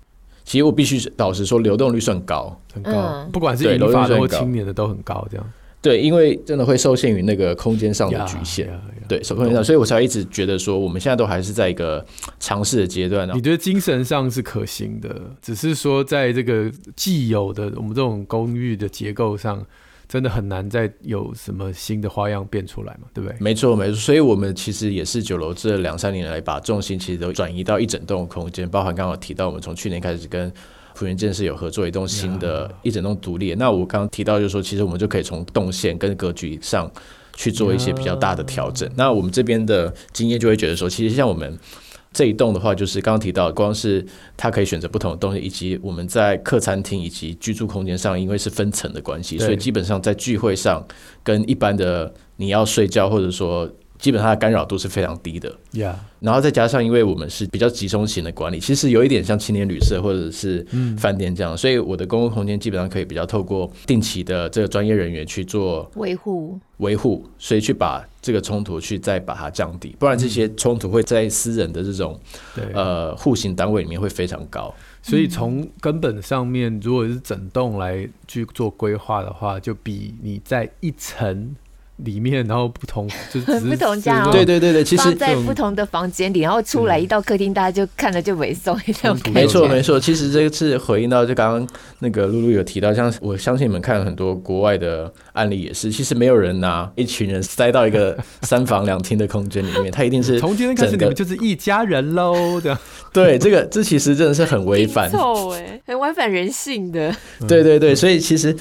其实我必须老实说，流动率算高，很高，不管是银发的或青年的都很高，这样。对，因为真的会受限于那个空间上的局限，对，受空间上，所以我才一直觉得说，我们现在都还是在一个尝试的阶段。你觉得精神上是可行的，只是说在这个既有的我们这种公寓的结构上。真的很难再有什么新的花样变出来嘛？对不对？没错，没错。所以我们其实也是酒楼这两三年来把重心其实都转移到一整栋空间，包含刚刚提到我们从去年开始跟福源建设有合作一栋新的一整栋独立。那我刚刚提到就是说，其实我们就可以从动线跟格局上去做一些比较大的调整。那我们这边的经验就会觉得说，其实像我们。这一栋的话，就是刚刚提到，光是它可以选择不同的东西，以及我们在客餐厅以及居住空间上，因为是分层的关系，所以基本上在聚会上，跟一般的你要睡觉或者说。基本上的干扰度是非常低的，Yeah. 然后再加上，因为我们是比较集中型的管理，其实有一点像青年旅社或者是饭店这样，嗯，所以我的公共空间基本上可以比较透过定期的这个专业人员去做维护维护，所以去把这个冲突去再把它降低，不然这些冲突会在私人的这种呃户型单位里面会非常高。所以从根本上面，如果是整栋来去做规划的话，就比你在一层。里面，然后不同 就是不同家，对对对对，其实在不同的房间里，然后出来一到客厅，大家就看了就萎缩那种感觉。没错没错，其实这个是回应到就刚刚那个露露有提到，像我相信你们看了很多国外的案例也是，其实没有人拿一群人塞到一个 三房两厅的空间里面，他一定是从今天开始你们就是一家人喽的。对，这个这其实真的是很违反，错哎，很违反人性的。对对对，所以其实。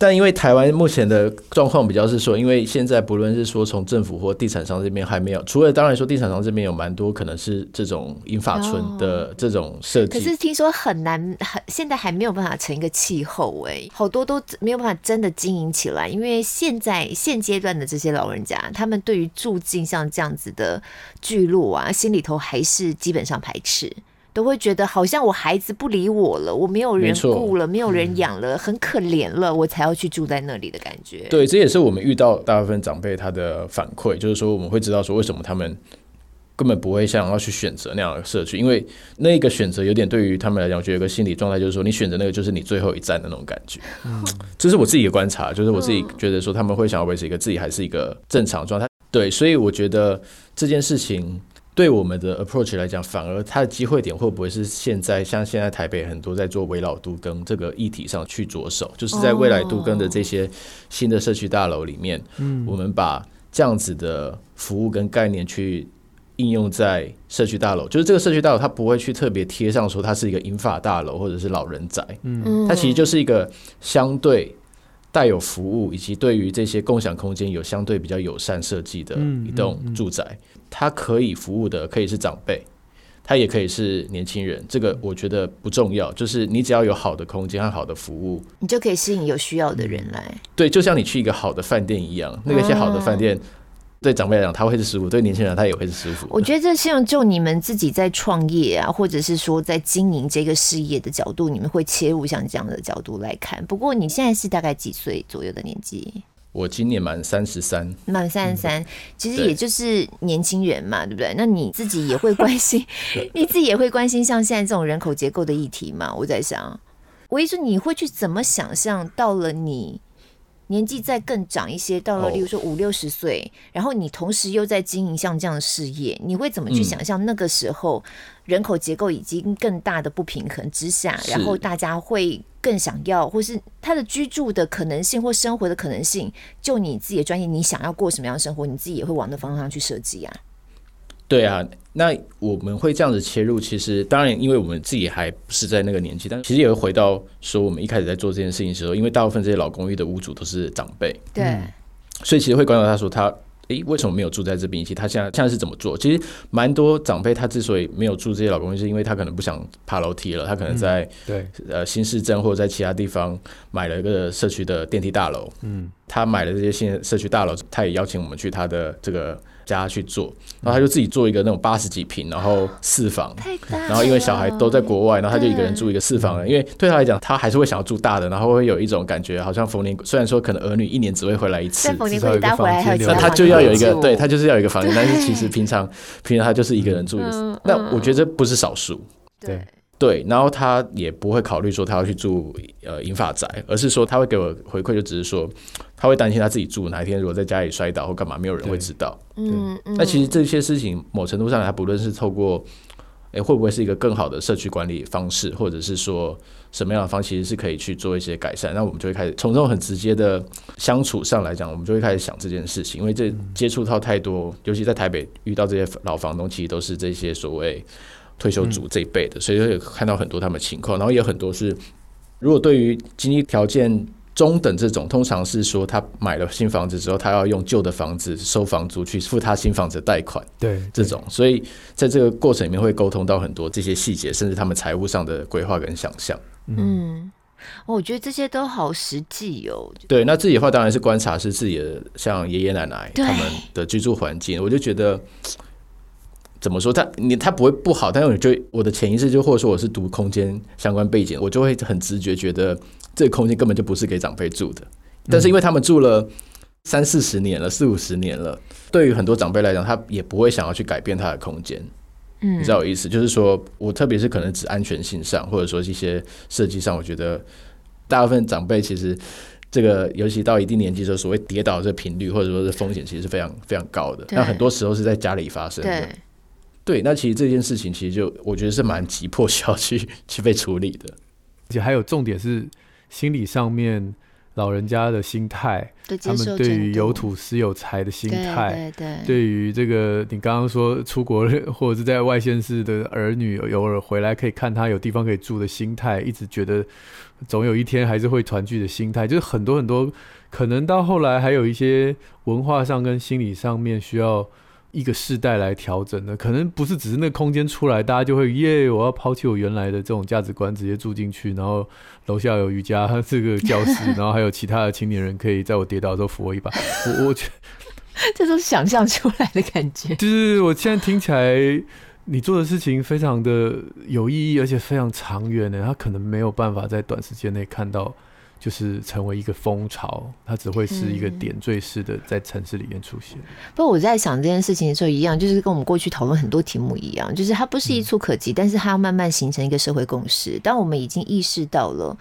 但因为台湾目前的状况比较是说，因为现在不论是说从政府或地产商这边还没有，除了当然说地产商这边有蛮多可能是这种英法村的这种设计，可是听说很难，很现在还没有办法成一个气候哎，好多都没有办法真的经营起来，因为现在现阶段的这些老人家，他们对于住进像这样子的聚落啊，心里头还是基本上排斥。都会觉得好像我孩子不理我了，我没有人顾了，没，没有人养了，很可怜了，我才要去住在那里的感觉。对，这也是我们遇到大部分长辈他的反馈，就是说我们会知道说为什么他们根本不会想要去选择那样的社区，因为那个选择有点对于他们来讲，我觉得有个心理状态就是说你选择那个就是你最后一站的那种感觉。嗯，这是我自己的观察，就是我自己觉得说他们会想要维持一个自己还是一个正常状态。对，所以我觉得这件事情。对我们的 approach 来讲，反而它的机会点会不会是现在像现在台北很多在做危老都更这个议题上去着手，就是在未来都更的这些新的社区大楼里面，嗯，我们把这样子的服务跟概念去应用在社区大楼，就是这个社区大楼它不会去特别贴上说它是一个银发大楼或者是老人宅，嗯，它其实就是一个相对带有服务以及对于这些共享空间有相对比较友善设计的一栋住宅。它可以服务的可以是长辈，它也可以是年轻人，这个我觉得不重要。就是你只要有好的空间和好的服务，你就可以吸引有需要的人来。对，就像你去一个好的饭店一样，那个些好的饭店对长辈来讲，他会是师傅；对年轻人，他也会是师傅。我觉得这像就你们自己在创业啊，或者是说在经营这个事业的角度，你们会切入像这样的角度来看。不过你现在是大概几岁左右的年纪？我今年满三十三，满三十三，其实也就是年轻人嘛，对不对？那你自己也会关心，你自己也会关心像现在这种人口结构的议题嘛？我在想，我意思你会去怎么想象到了你？年纪再更长一些，到了例如说五六十岁，然后你同时又在经营像这样的事业，你会怎么去想象那个时候人口结构已经更大的不平衡之下，然后大家会更想要，或是他的居住的可能性或生活的可能性，就你自己的专业，你想要过什么样的生活，你自己也会往那方向去设计啊。对啊，那我们会这样子切入，其实当然，因为我们自己还不是在那个年纪，但其实也会回到说，我们一开始在做这件事情的时候，因为大部分这些老公寓的屋主都是长辈，对、嗯，所以其实会观察他说他。诶，为什么没有住在这边？以及他现在现在是怎么做？其实蛮多长辈他之所以没有住这些老公寓，是因为他可能不想爬楼梯了。他可能在、嗯、对呃新市镇或者在其他地方买了一个社区的电梯大楼。嗯，他买了这些新社区大楼，他也邀请我们去他的这个。家去做，然后他就自己做一个那种八十几平，然后四房，然后因为小孩都在国外，然后他就一个人住一个四房。因为对他来讲，他还是会想要住大的，然后会有一种感觉，好像逢年虽然说可能儿女一年只会回来一次，逢年过节回来那他就要有一个，对他就是要有一个房间，但是其实平常平常他就是一个人住一个。那我觉得这不是少数，对。对，然后他也不会考虑说他要去住呃银发宅，而是说他会给我回馈，就只是说他会担心他自己住哪一天如果在家里摔倒或干嘛，没有人会知道。嗯，那其实这些事情某程度上，他不论是透过诶会不会是一个更好的社区管理方式，或者是说什么样的方式，其实是可以去做一些改善。那我们就会开始从这种很直接的相处上来讲，我们就会开始想这件事情，因为这接触到太多，尤其在台北遇到这些老房东，其实都是这些所谓。退休族这一辈的，嗯、所以会看到很多他们情况，然后也有很多是，如果对于经济条件中等这种，通常是说他买了新房子之后，他要用旧的房子收房租去付他新房子的贷款，对这种，所以在这个过程里面会沟通到很多这些细节，甚至他们财务上的规划跟想象。嗯，我觉得这些都好实际哦。对，那自己的话当然是观察是自己的，像爷爷奶奶他们的居住环境，我就觉得。怎么说？他你他不会不好，但是我就我的潜意识就或者说我是读空间相关背景，我就会很直觉觉得这个空间根本就不是给长辈住的。但是因为他们住了三四十年了，四五十年了，对于很多长辈来讲，他也不会想要去改变他的空间。嗯，你知道我意思？就是说我特别是可能指安全性上，或者说一些设计上，我觉得大部分长辈其实这个尤其到一定年纪的时候，所谓跌倒的这频率或者说是风险，其实是非常非常高的。那很多时候是在家里发生的。对，那其实这件事情其实就我觉得是蛮急迫需要去去被处理的，而且还有重点是心理上面老人家的心态，他们对于有土斯有财的心态，对对，对于这个你刚刚说出国 或者是在外县市的儿女偶尔回来可以看他有地方可以住的心态，一直觉得总有一天还是会团聚的心态，就是很多很多可能到后来还有一些文化上跟心理上面需要。一个世代来调整的，可能不是只是那个空间出来，大家就会耶，我要抛弃我原来的这种价值观，直接住进去，然后楼下有瑜伽这个教室，然后还有其他的青年人可以在我跌倒的时候扶我一把。我我觉得 这都是想象出来的感觉。就是我现在听起来，你做的事情非常的有意义，而且非常长远的，他可能没有办法在短时间内看到。就是成为一个风潮，它只会是一个点缀式的在城市里面出现。不过我在想这件事情的时候，一样就是跟我们过去讨论很多题目一样，就是它不是一触可及，但是它要慢慢形成一个社会共识。当我们已经意识到了，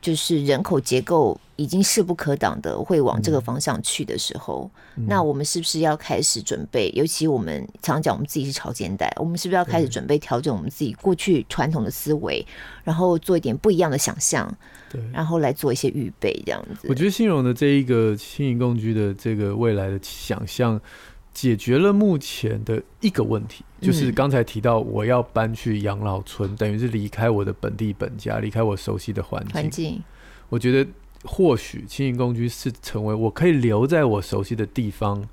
就是人口结构已经势不可挡的会往这个方向去的时候，那我们是不是要开始准备？尤其我们常讲我们自己是潮间带，我们是不是要开始准备调整我们自己过去传统的思维，然后做一点不一样的想象？对，然后来做一些预备，这样子。我觉得信荣的这一个轻盈共居的这个未来的想象，解决了目前的一个问题，嗯、就是刚才提到我要搬去养老村，等于是离开我的本地本家，离开我熟悉的环境。环境，我觉得或许轻盈共居是成为我可以留在我熟悉的地方，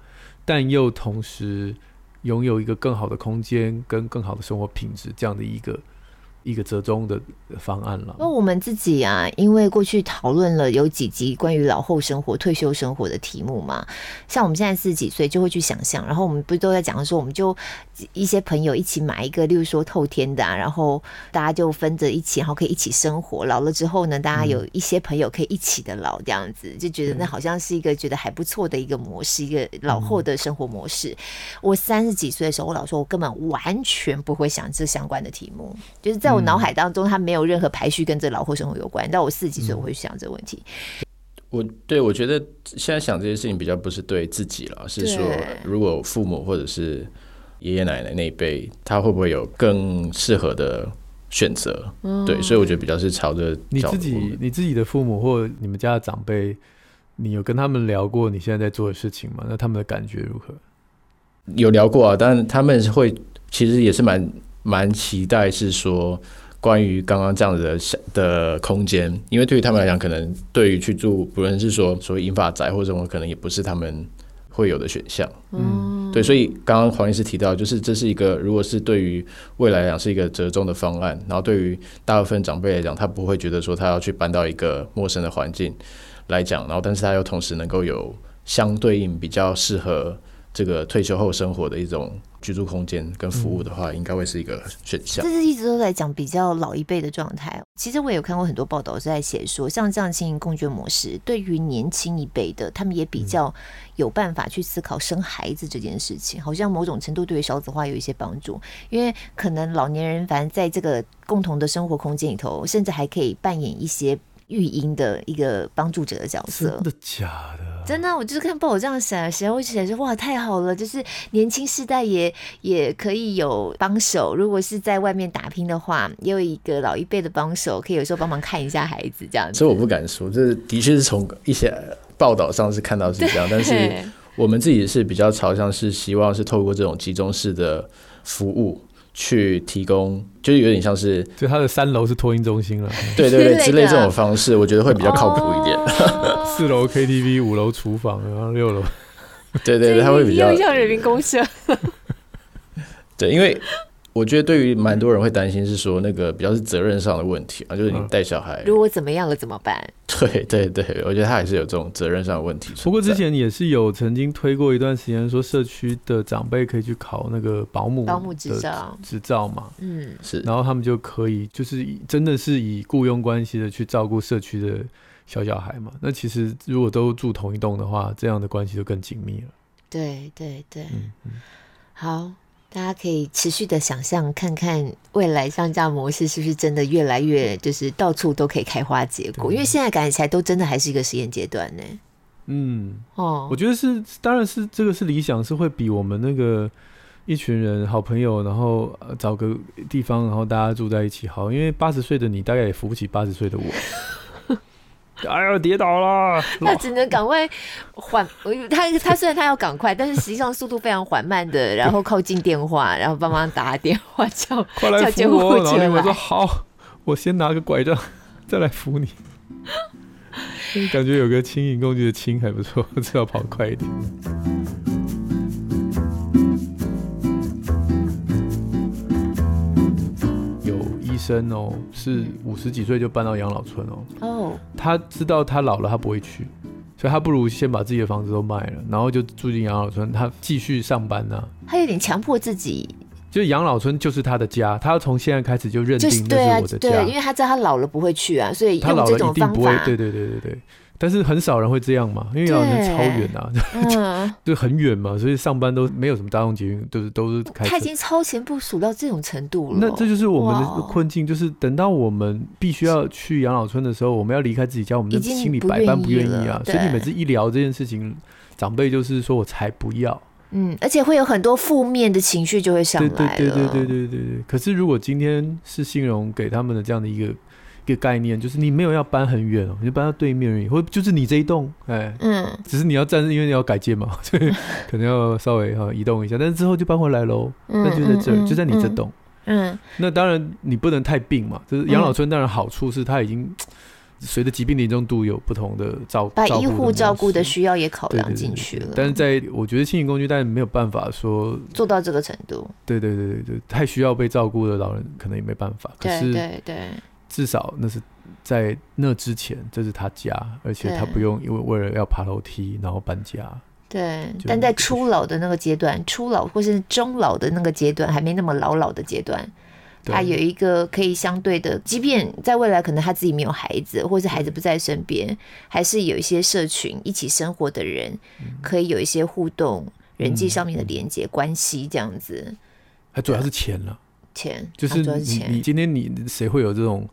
但又同时拥有一个更好的空间跟更好的生活品质这样的一个一个折中的方案了。那我们自己啊，因为过去讨论了有几集关于老后生活、退休生活的题目嘛，像我们现在四十几岁就会去想象，然后我们不是都在讲说，我们就一些朋友一起买一个，例如说透天的啊，然后大家就分着一起，然后可以一起生活。老了之后呢，大家有一些朋友可以一起的老，这样子就觉得那好像是一个觉得还不错的一个模式，一个老后的生活模式。我三十几岁的时候，我老说我根本完全不会想这相关的题目，就是在我脑海当中，它没有任何排序跟这老后生活有关。到我四十几岁，我会想这个问题。我对我觉得现在想这些事情比较不是对自己了，是说如果父母或者是爷爷奶奶那一辈，他会不会有更适合的选择？对，所以我觉得比较是朝着你自己、你自己的父母或你们家的长辈，你有跟他们聊过你现在在做的事情吗？那他们的感觉如何？有聊过啊，但他们会其实也是蛮蛮期待，是说。关于刚刚这样子的的空间，因为对于他们来讲，可能对于去住，不论是说所谓银发宅或者什么，可能也不是他们会有的选项。嗯，对，所以刚刚黄医师提到，就是这是一个，如果是对于未来来讲是一个折中的方案，然后对于大部分长辈来讲，他不会觉得说他要去搬到一个陌生的环境来讲，然后但是他又同时能够有相对应比较适合这个退休后生活的一种。居住空间跟服务的话，应该会是一个选项。这是一直都在讲比较老一辈的状态。其实我也有看过很多报道是在写说，像这样经营共居模式，对于年轻一辈的，他们也比较有办法去思考生孩子这件事情。好像某种程度对于少子化有一些帮助，因为可能老年人反正在这个共同的生活空间里头，甚至还可以扮演一些育婴的一个帮助者的角色。真的假的？真的，我就是看报纸这样写的时候，我就想说哇，太好了！就是年轻世代也也可以有帮手。如果是在外面打拼的话，也有一个老一辈的帮手，可以有时候帮忙看一下孩子这样子。所以我不敢说，这的确是从一些报道上是看到是这样，但是 我们自己是比较朝向是希望是透过这种集中式的服务。去提供，就是有点像是，就他的三楼是托婴中心了，对对对，之类这种方式，我觉得会比较靠谱一点。四楼 KTV，五楼厨房，然后六楼，对对对，他会比较像人民公社。对，因为。我觉得对于蛮多人会担心是说那个比较是责任上的问题啊，就是你带小孩，如果怎么样了怎么办？对对对，我觉得他还是有这种责任上的问题。不过之前也是有曾经推过一段时间，说社区的长辈可以去考那个保姆保姆执照执照嘛，嗯，是，然后他们就可以就是真的是以雇佣关系的去照顾社区的小小孩嘛。那其实如果都住同一栋的话，这样的关系就更紧密了。对对对，嗯嗯，好。大家可以持续的想象，看看未来像这样模式是不是真的越来越，就是到处都可以开花结果。因为现在感觉起来都真的还是一个实验阶段呢。嗯，哦，我觉得是，当然是这个是理想，是会比我们那个一群人好朋友，然后找个地方，然后大家住在一起好。因为八十岁的你大概也扶不起八十岁的我。哎呀，跌倒了！那只能赶快缓，他他虽然他要赶快，但是实际上速度非常缓慢的，然后靠近电话，然后帮忙打电话叫 快来扶我。然后另外说好，我先拿个拐杖再来扶你。感觉有个轻盈工具的轻还不错，只要跑快一点。生哦，是五十几岁就搬到养老村哦。哦，他知道他老了，他不会去，所以他不如先把自己的房子都卖了，然后就住进养老村，他继续上班呢、啊。他有点强迫自己，就养老村就是他的家，他要从现在开始就认定那是我的家，对，因为他知道他老了不会去啊，所以他老了一定不会。对对对对对。但是很少人会这样嘛，因为养老院超远啊，嗯、就很远嘛，所以上班都没有什么大众捷运，都是都是。他已经超前部署到这种程度了。那这就是我们的困境，就是等到我们必须要去养老村的时候，我们要离开自己家，我们的心里百般不愿意啊。所以你每次一聊这件事情，长辈就是说我才不要。嗯，而且会有很多负面的情绪就会上来了。对对对对对对对对。可是如果今天是信荣给他们的这样的一个。一个概念就是你没有要搬很远哦，你就搬到对面而已，或就是你这一栋，哎，嗯，只是你要暂时，因为你要改建嘛，所以可能要稍微哈移动一下，但是之后就搬回来喽，嗯、那就在这儿，嗯、就在你这栋，嗯，那当然你不能太病嘛，就是养老村当然好处是它已经 随着疾病的严重度有不同的照顾，把医护照顾的需要也考量进去了。但是在我觉得轻型工具，但没有办法说做到这个程度。对对对对对，太需要被照顾的老人可能也没办法。可是对对，至少那是在那之前，这是他家，而且他不用因为为了要爬楼梯然后搬家。对，但在初老的那个阶段，初老或是中老的那个阶段，还没那么老老的阶段。他有一个可以相对的，即便在未来可能他自己没有孩子，或是孩子不在身边，还是有一些社群一起生活的人，可以有一些互动、人际上面的连接关系，这样子。还主要是钱了，钱就是你你今天你谁会有这种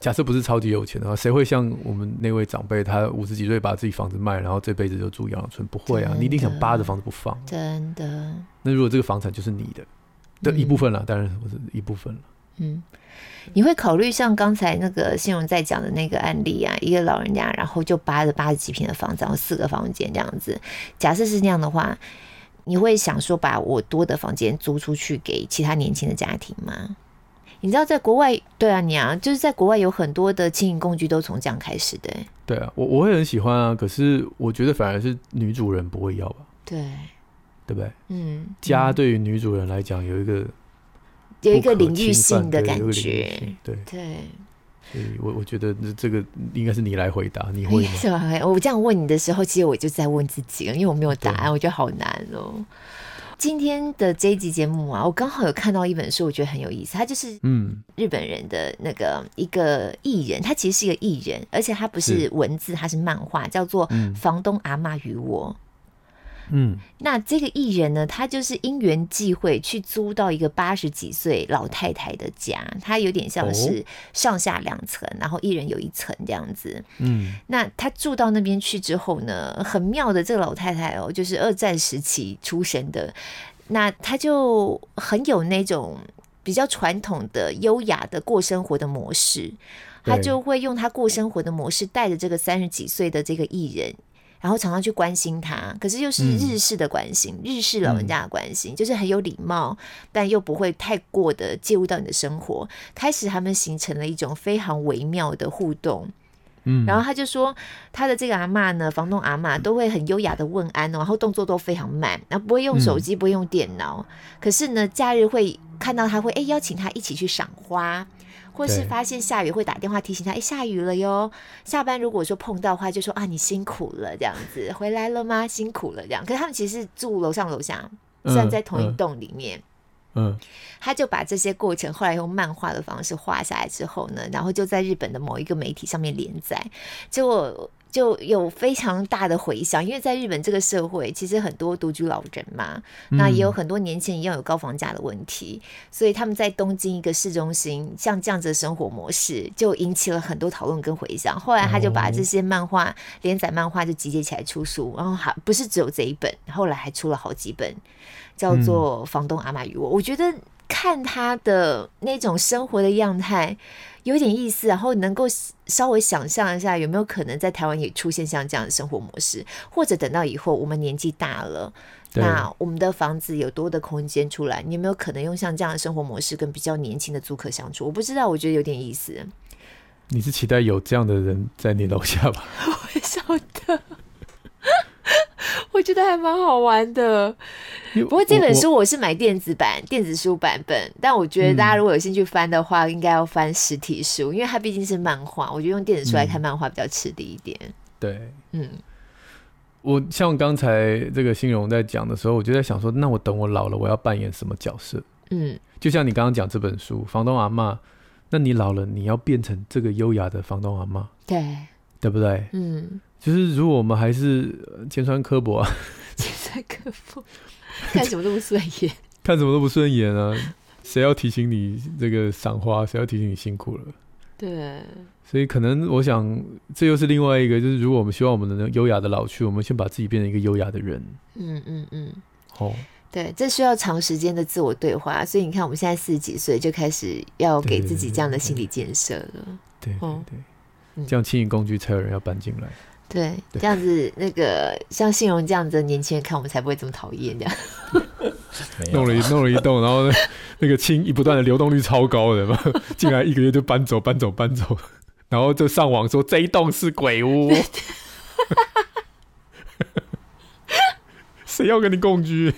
假设不是超级有钱的话，谁会像我们那位长辈，他五十几岁把自己房子卖，然后这辈子就住养老村？不会啊，你一定想扒着房子不放。真的。那如果这个房产就是你的？的一部分了，当然我是一部分了。嗯，你会考虑像刚才那个信荣在讲的那个案例啊，一个老人家，然后就扒着八十几平的房子，然后四个房间这样子。假设是那样的话，你会想说把我多的房间租出去给其他年轻的家庭吗？你知道在国外，对啊，你啊，就是在国外有很多的轻型共居都从这样开始的。对啊，我我会很喜欢啊，可是我觉得反而是女主人不会要吧？对。对不对？嗯，家对于女主人来讲有一个有一个领域性的感觉，对对。所以我我觉得这个应该是你来回答，你会吗？是吧？我这样问你的时候，其实我就在问自己了，因为我没有答案，我觉得好难哦。今天的这一集节目啊，我刚好有看到一本书，我觉得很有意思。他就是嗯，日本人的那个一个艺人，他其实是一个艺人，而且他不是文字，他是漫画，叫做《房东阿妈与我》。嗯，那这个艺人呢，他就是因缘际会去租到一个八十几岁老太太的家，他有点像是上下两层，然后一人有一层这样子。嗯，那他住到那边去之后呢，很妙的，这个老太太哦，就是二战时期出生的，那他就很有那种比较传统的优雅的过生活的模式，他就会用他过生活的模式带着这个三十几岁的这个艺人。然后常常去关心他，可是又是日式的关心，嗯、日式老人家的关心，嗯、就是很有礼貌，但又不会太过的介入到你的生活。开始他们形成了一种非常微妙的互动，嗯，然后他就说他的这个阿嬷呢，房东阿嬷都会很优雅的问安哦，然后动作都非常慢，然后不会用手机，不会用电脑，嗯、可是呢，假日会看到他会哎邀请他一起去赏花。或是发现下雨会打电话提醒他，哎，下雨了哟。下班如果说碰到的话，就说啊，你辛苦了这样子，回来了吗？辛苦了这样。可是他们其实是住楼上楼下，虽然在同一栋里面。嗯，嗯，他就把这些过程后来用漫画的方式画下来之后呢，然后就在日本的某一个媒体上面连载，结果。就有非常大的回响，因为在日本这个社会，其实很多独居老人嘛，嗯、那也有很多年轻人一样有高房价的问题，所以他们在东京一个市中心，像这样子的生活模式，就引起了很多讨论跟回响。后来他就把这些漫画、哦、连载漫画就集结起来出书，然后还不是只有这一本，后来还出了好几本，叫做《房东阿玛与我》。嗯、我觉得看他的那种生活的样态。有点意思，然后能够稍微想象一下，有没有可能在台湾也出现像这样的生活模式，或者等到以后我们年纪大了，那我们的房子有多的空间出来，你有没有可能用像这样的生活模式跟比较年轻的租客相处？我不知道，我觉得有点意思。你是期待有这样的人在你楼下吧？我晓得。我觉得还蛮好玩的，不过这本书我是买电子版、电子书版本，但我觉得大家如果有兴趣翻的话，应该要翻实体书，因为它毕竟是漫画。我觉得用电子书来看漫画比较吃力一点。对，嗯，我像刚才这个新荣在讲的时候，我就在想说，那我等我老了，我要扮演什么角色？嗯，就像你刚刚讲这本书《房东阿嬷》，那你老了，你要变成这个优雅的房东阿嬷，对，对不对？嗯。就是如果我们还是尖酸刻薄啊，尖酸刻薄，看什么都不顺眼，看什么都不顺眼啊！谁要提醒你这个赏花？谁要提醒你辛苦了？对，所以可能我想，这又是另外一个，就是如果我们希望我们能优雅的老去，我们先把自己变成一个优雅的人。嗯嗯嗯，哦，对，这需要长时间的自我对话。所以你看，我们现在四十几岁就开始要给自己这样的心理建设了。对对对，这样轻盈工具才有人要搬进来。对，这样子那个像信荣这样子的年轻人看我们才不会这么讨厌这样。弄了一弄了一栋，然后 那个青一不断的流动率超高的嘛，进来一个月就搬走搬走搬走，然后就上网说这一栋是鬼屋，谁要跟你共居？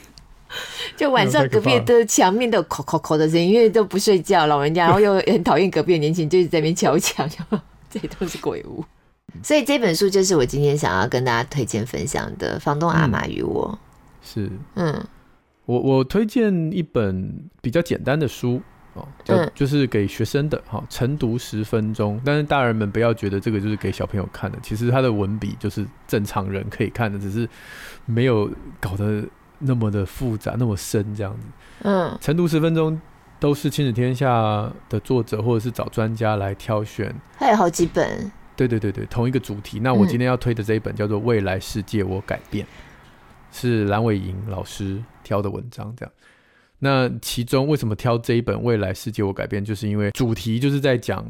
就晚上隔壁的墙面都有叩叩叩的声音，因为都不睡觉，老人家，然后又很讨厌隔壁的年轻人，就一直在那边敲墙，这都是鬼屋。所以这本书就是我今天想要跟大家推荐分享的《房东阿玛与我》。是，嗯，我我推荐一本比较简单的书哦，就就是给学生的哈，晨读十分钟。但是大人们不要觉得这个就是给小朋友看的，其实他的文笔就是正常人可以看的，只是没有搞得那么的复杂，那么深这样子。嗯，晨读十分钟都是亲子天下的作者或者是找专家来挑选，还有好几本。对对对对，同一个主题。那我今天要推的这一本叫做《未来世界我改变》，是蓝伟莹老师挑的文章。这样，那其中为什么挑这一本《未来世界我改变》？就是因为主题就是在讲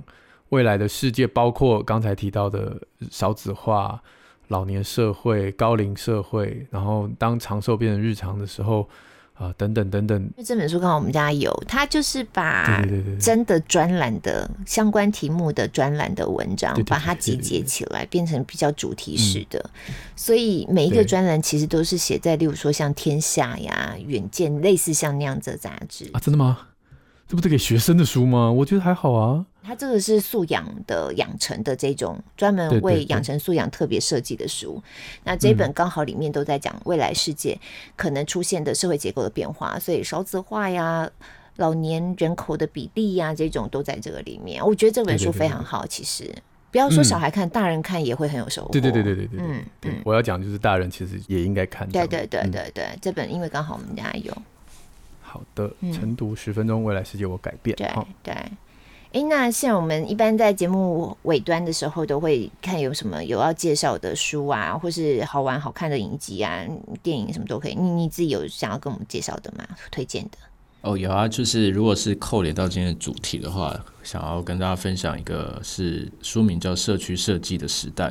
未来的世界，包括刚才提到的少子化、老年社会、高龄社会，然后当长寿变成日常的时候。啊，等等等等，因为这本书刚好我们家有，它就是把真的专栏的相关题目的专栏的文章，把它集结起来，变成比较主题式的。所以每一个专栏其实都是写在，例如说像《天下》呀、《远见》类似像那样子的杂志。啊，真的吗？这不是给学生的书吗？我觉得还好啊。它这个是素养的养成的这种专门为养成素养特别设计的书。对对对，那这本刚好里面都在讲未来世界可能出现的社会结构的变化，所以少子化呀、老年人口的比例呀这种都在这个里面。我觉得这本书非常好，其实不要说小孩看，嗯、大人看也会很有收获。对对对对对对，嗯嗯，我要讲就是大人其实也应该看。对对对对对，嗯、这本因为刚好我们家有。好的，晨读十分钟，未来世界我改变。对对。哎，那像我们一般在节目尾端的时候，都会看有什么有要介绍的书啊，或是好玩好看的影集啊、电影什么都可以。你你自己有想要跟我们介绍的吗？推荐的？哦，有啊，就是如果是扣连到今天的主题的话，想要跟大家分享一个是书名叫《社区设计的时代》。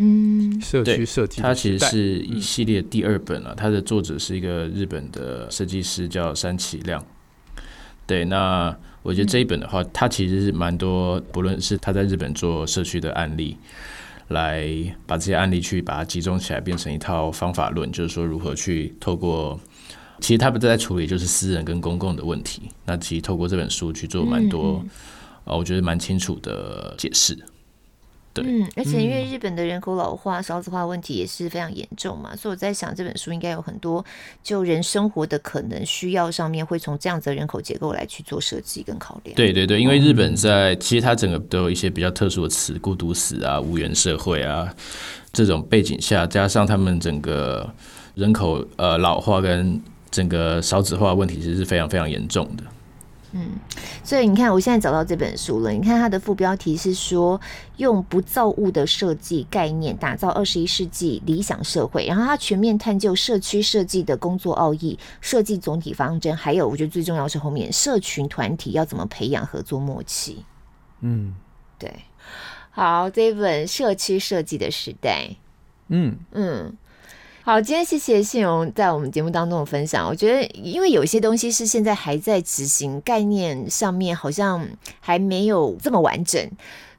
嗯，社区设计，它其实是一系列第二本了，啊。它的作者是一个日本的设计师，叫山崎亮。对，那。我觉得这一本的话，它其实是蛮多，不论是他在日本做社区的案例，来把这些案例去把它集中起来，变成一套方法论，就是说如何去透过，其实他们在处理就是私人跟公共的问题。那其实透过这本书去做蛮多，呃，我觉得蛮清楚的解释。对嗯，而且因为日本的人口老化、少子化问题也是非常严重嘛，所以我在想这本书应该有很多就人生活的可能需要上面，会从这样子的人口结构来去做设计跟考量。对对对，因为日本在其实它整个都有一些比较特殊的词，孤独死啊、无缘社会啊这种背景下，加上他们整个人口呃老化跟整个少子化问题，其实是非常非常严重的。嗯，所以你看，我现在找到这本书了。你看它的副标题是说，用不造物的设计概念打造二十一世纪理想社会。然后它全面探究社区设计的工作奥义、设计总体方针，还有我觉得最重要是后面社群团体要怎么培养合作默契。嗯，对。好，这一本《社区设计的时代》。嗯嗯。好，今天谢谢信荣在我们节目当中的分享。我觉得，因为有些东西是现在还在执行，概念上面好像还没有这么完整。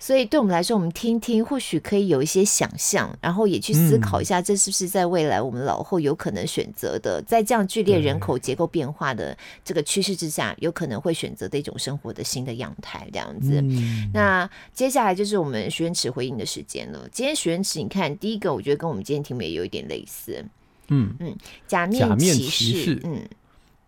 所以对我们来说，我们听听或许可以有一些想象，然后也去思考一下，这是不是在未来我们老后有可能选择的，在这样剧烈人口结构变化的这个趋势之下，有可能会选择的一种生活的新的样态，这样子。那接下来就是我们许愿池回应的时间了。今天许愿池，你看第一个，我觉得跟我们今天题目也有一点类似。嗯嗯，假面骑士。嗯，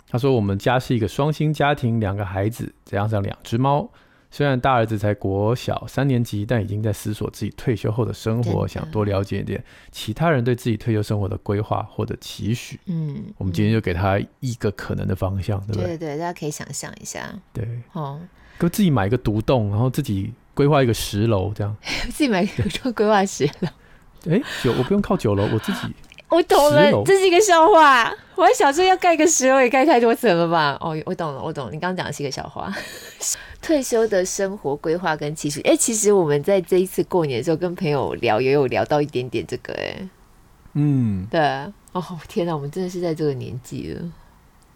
他说我们家是一个双薪家庭，两个孩子，再加上两只猫。虽然大儿子才国小三年级，但已经在思索自己退休后的生活，想多了解一点其他人对自己退休生活的规划或者期许。嗯，我们今天就给他一个可能的方向，对不对？对对，大家可以想象一下。对，哦，给自己买一个独栋，然后自己规划一个十楼，这样。自己买一个独栋，规划十楼。哎，九，我不用靠九楼，我自己。我懂了，这是一个笑话。我还想说要盖个十楼，也盖太多层了吧？哦，我懂了，我懂了。你刚刚讲的是一个笑话。退休的生活规划跟期许，哎、欸，其实我们在这一次过年的时候跟朋友聊，也有聊到一点点这个、欸，哎，嗯，对，哦，天哪，我们真的是在这个年纪了。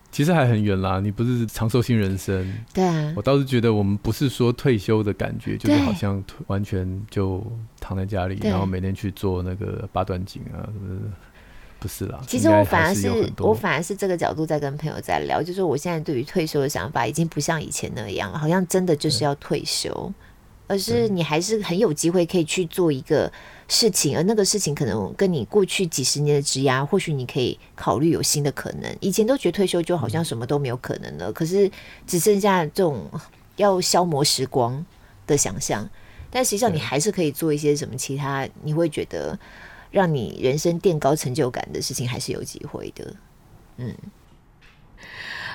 其实还很远啦，你不是长寿型人生。对啊，我倒是觉得我们不是说退休的感觉，就是好像完全就躺在家里，然后每天去做那个八段锦啊什么的。不是啦，其实我反而是我反而是这个角度在跟朋友在聊，就是我现在对于退休的想法已经不像以前那样了，好像真的就是要退休，而是你还是很有机会可以去做一个事情，而那个事情可能跟你过去几十年的职涯，或许你可以考虑有新的可能。以前都觉得退休就好像什么都没有可能了，可是只剩下这种要消磨时光的想象，但实际上你还是可以做一些什么其他，你会觉得。让你人生垫高成就感的事情还是有机会的，嗯。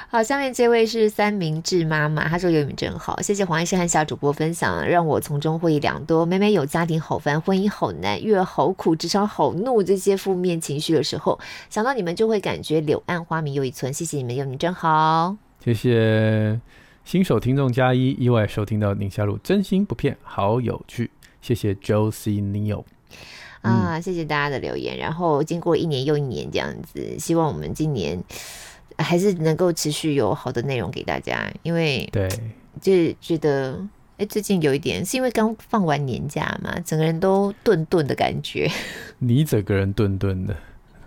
好，下面这位是三明治妈妈，她说：“有你真好，谢谢黄医师和小主播分享，让我从中获益良多。每每有家庭好烦、婚姻好难、育儿好苦、职场好怒这些负面情绪的时候，想到你们就会感觉柳暗花明又一村。谢谢你们，有你真好。谢谢新手听众加一，意外收听到宁夏路，真心不骗，好有趣。谢谢 Josie Neil。”啊，谢谢大家的留言。然后经过一年又一年这样子，希望我们今年还是能够持续有好的内容给大家。因为对，就觉得哎，最近有一点是因为刚放完年假嘛，整个人都顿顿的感觉。你整个人顿顿的，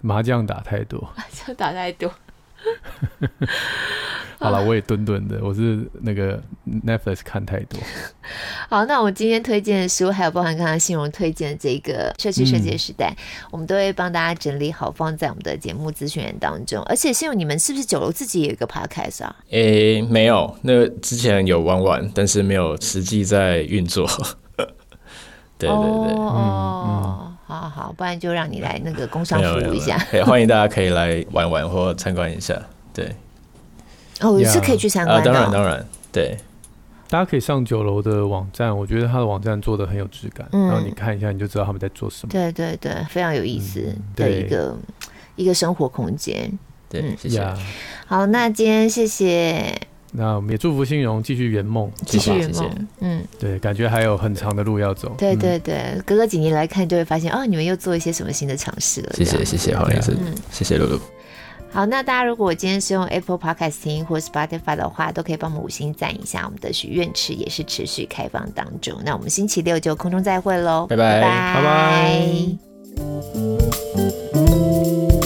麻将打太多，麻将打太多。好了，我也顿顿的，我是那个 Netflix 看太多。好，那我们今天推荐的书，还有包含刚刚信荣推荐的这个社区设计的时代，嗯、我们都会帮大家整理好，放在我们的节目资讯当中。而且信荣，你们是不是酒楼自己也有一个 podcast 啊？诶、欸，没有，那之前有玩玩，但是没有实际在运作。对对对，哦，好好，不然就让你来那个工商服务一下。欢迎大家可以来玩玩或参观一下。对。哦，是可以去参观的。啊，当然当然，对，大家可以上九楼的网站，我觉得他的网站做的很有质感，嗯，然后你看一下，你就知道他们在做什么。对对对，非常有意思的一个、嗯、一个生活空间。对，谢谢。好，那今天谢谢。那我们也祝福新荣继续圆梦，继续圆梦。嗯，对，感觉还有很长的路要走。对对对，隔个几年来看就会发现，哦，你们又做一些什么新的尝试了。谢谢谢谢，好，谢谢，嗯，谢谢露露。好，那大家如果今天是用 Apple Podcast 听或者是 Spotify 的话，都可以帮我们五星赞一下。我们的许愿池也是持续开放当中。那我们星期六就空中再会喽，拜拜拜拜。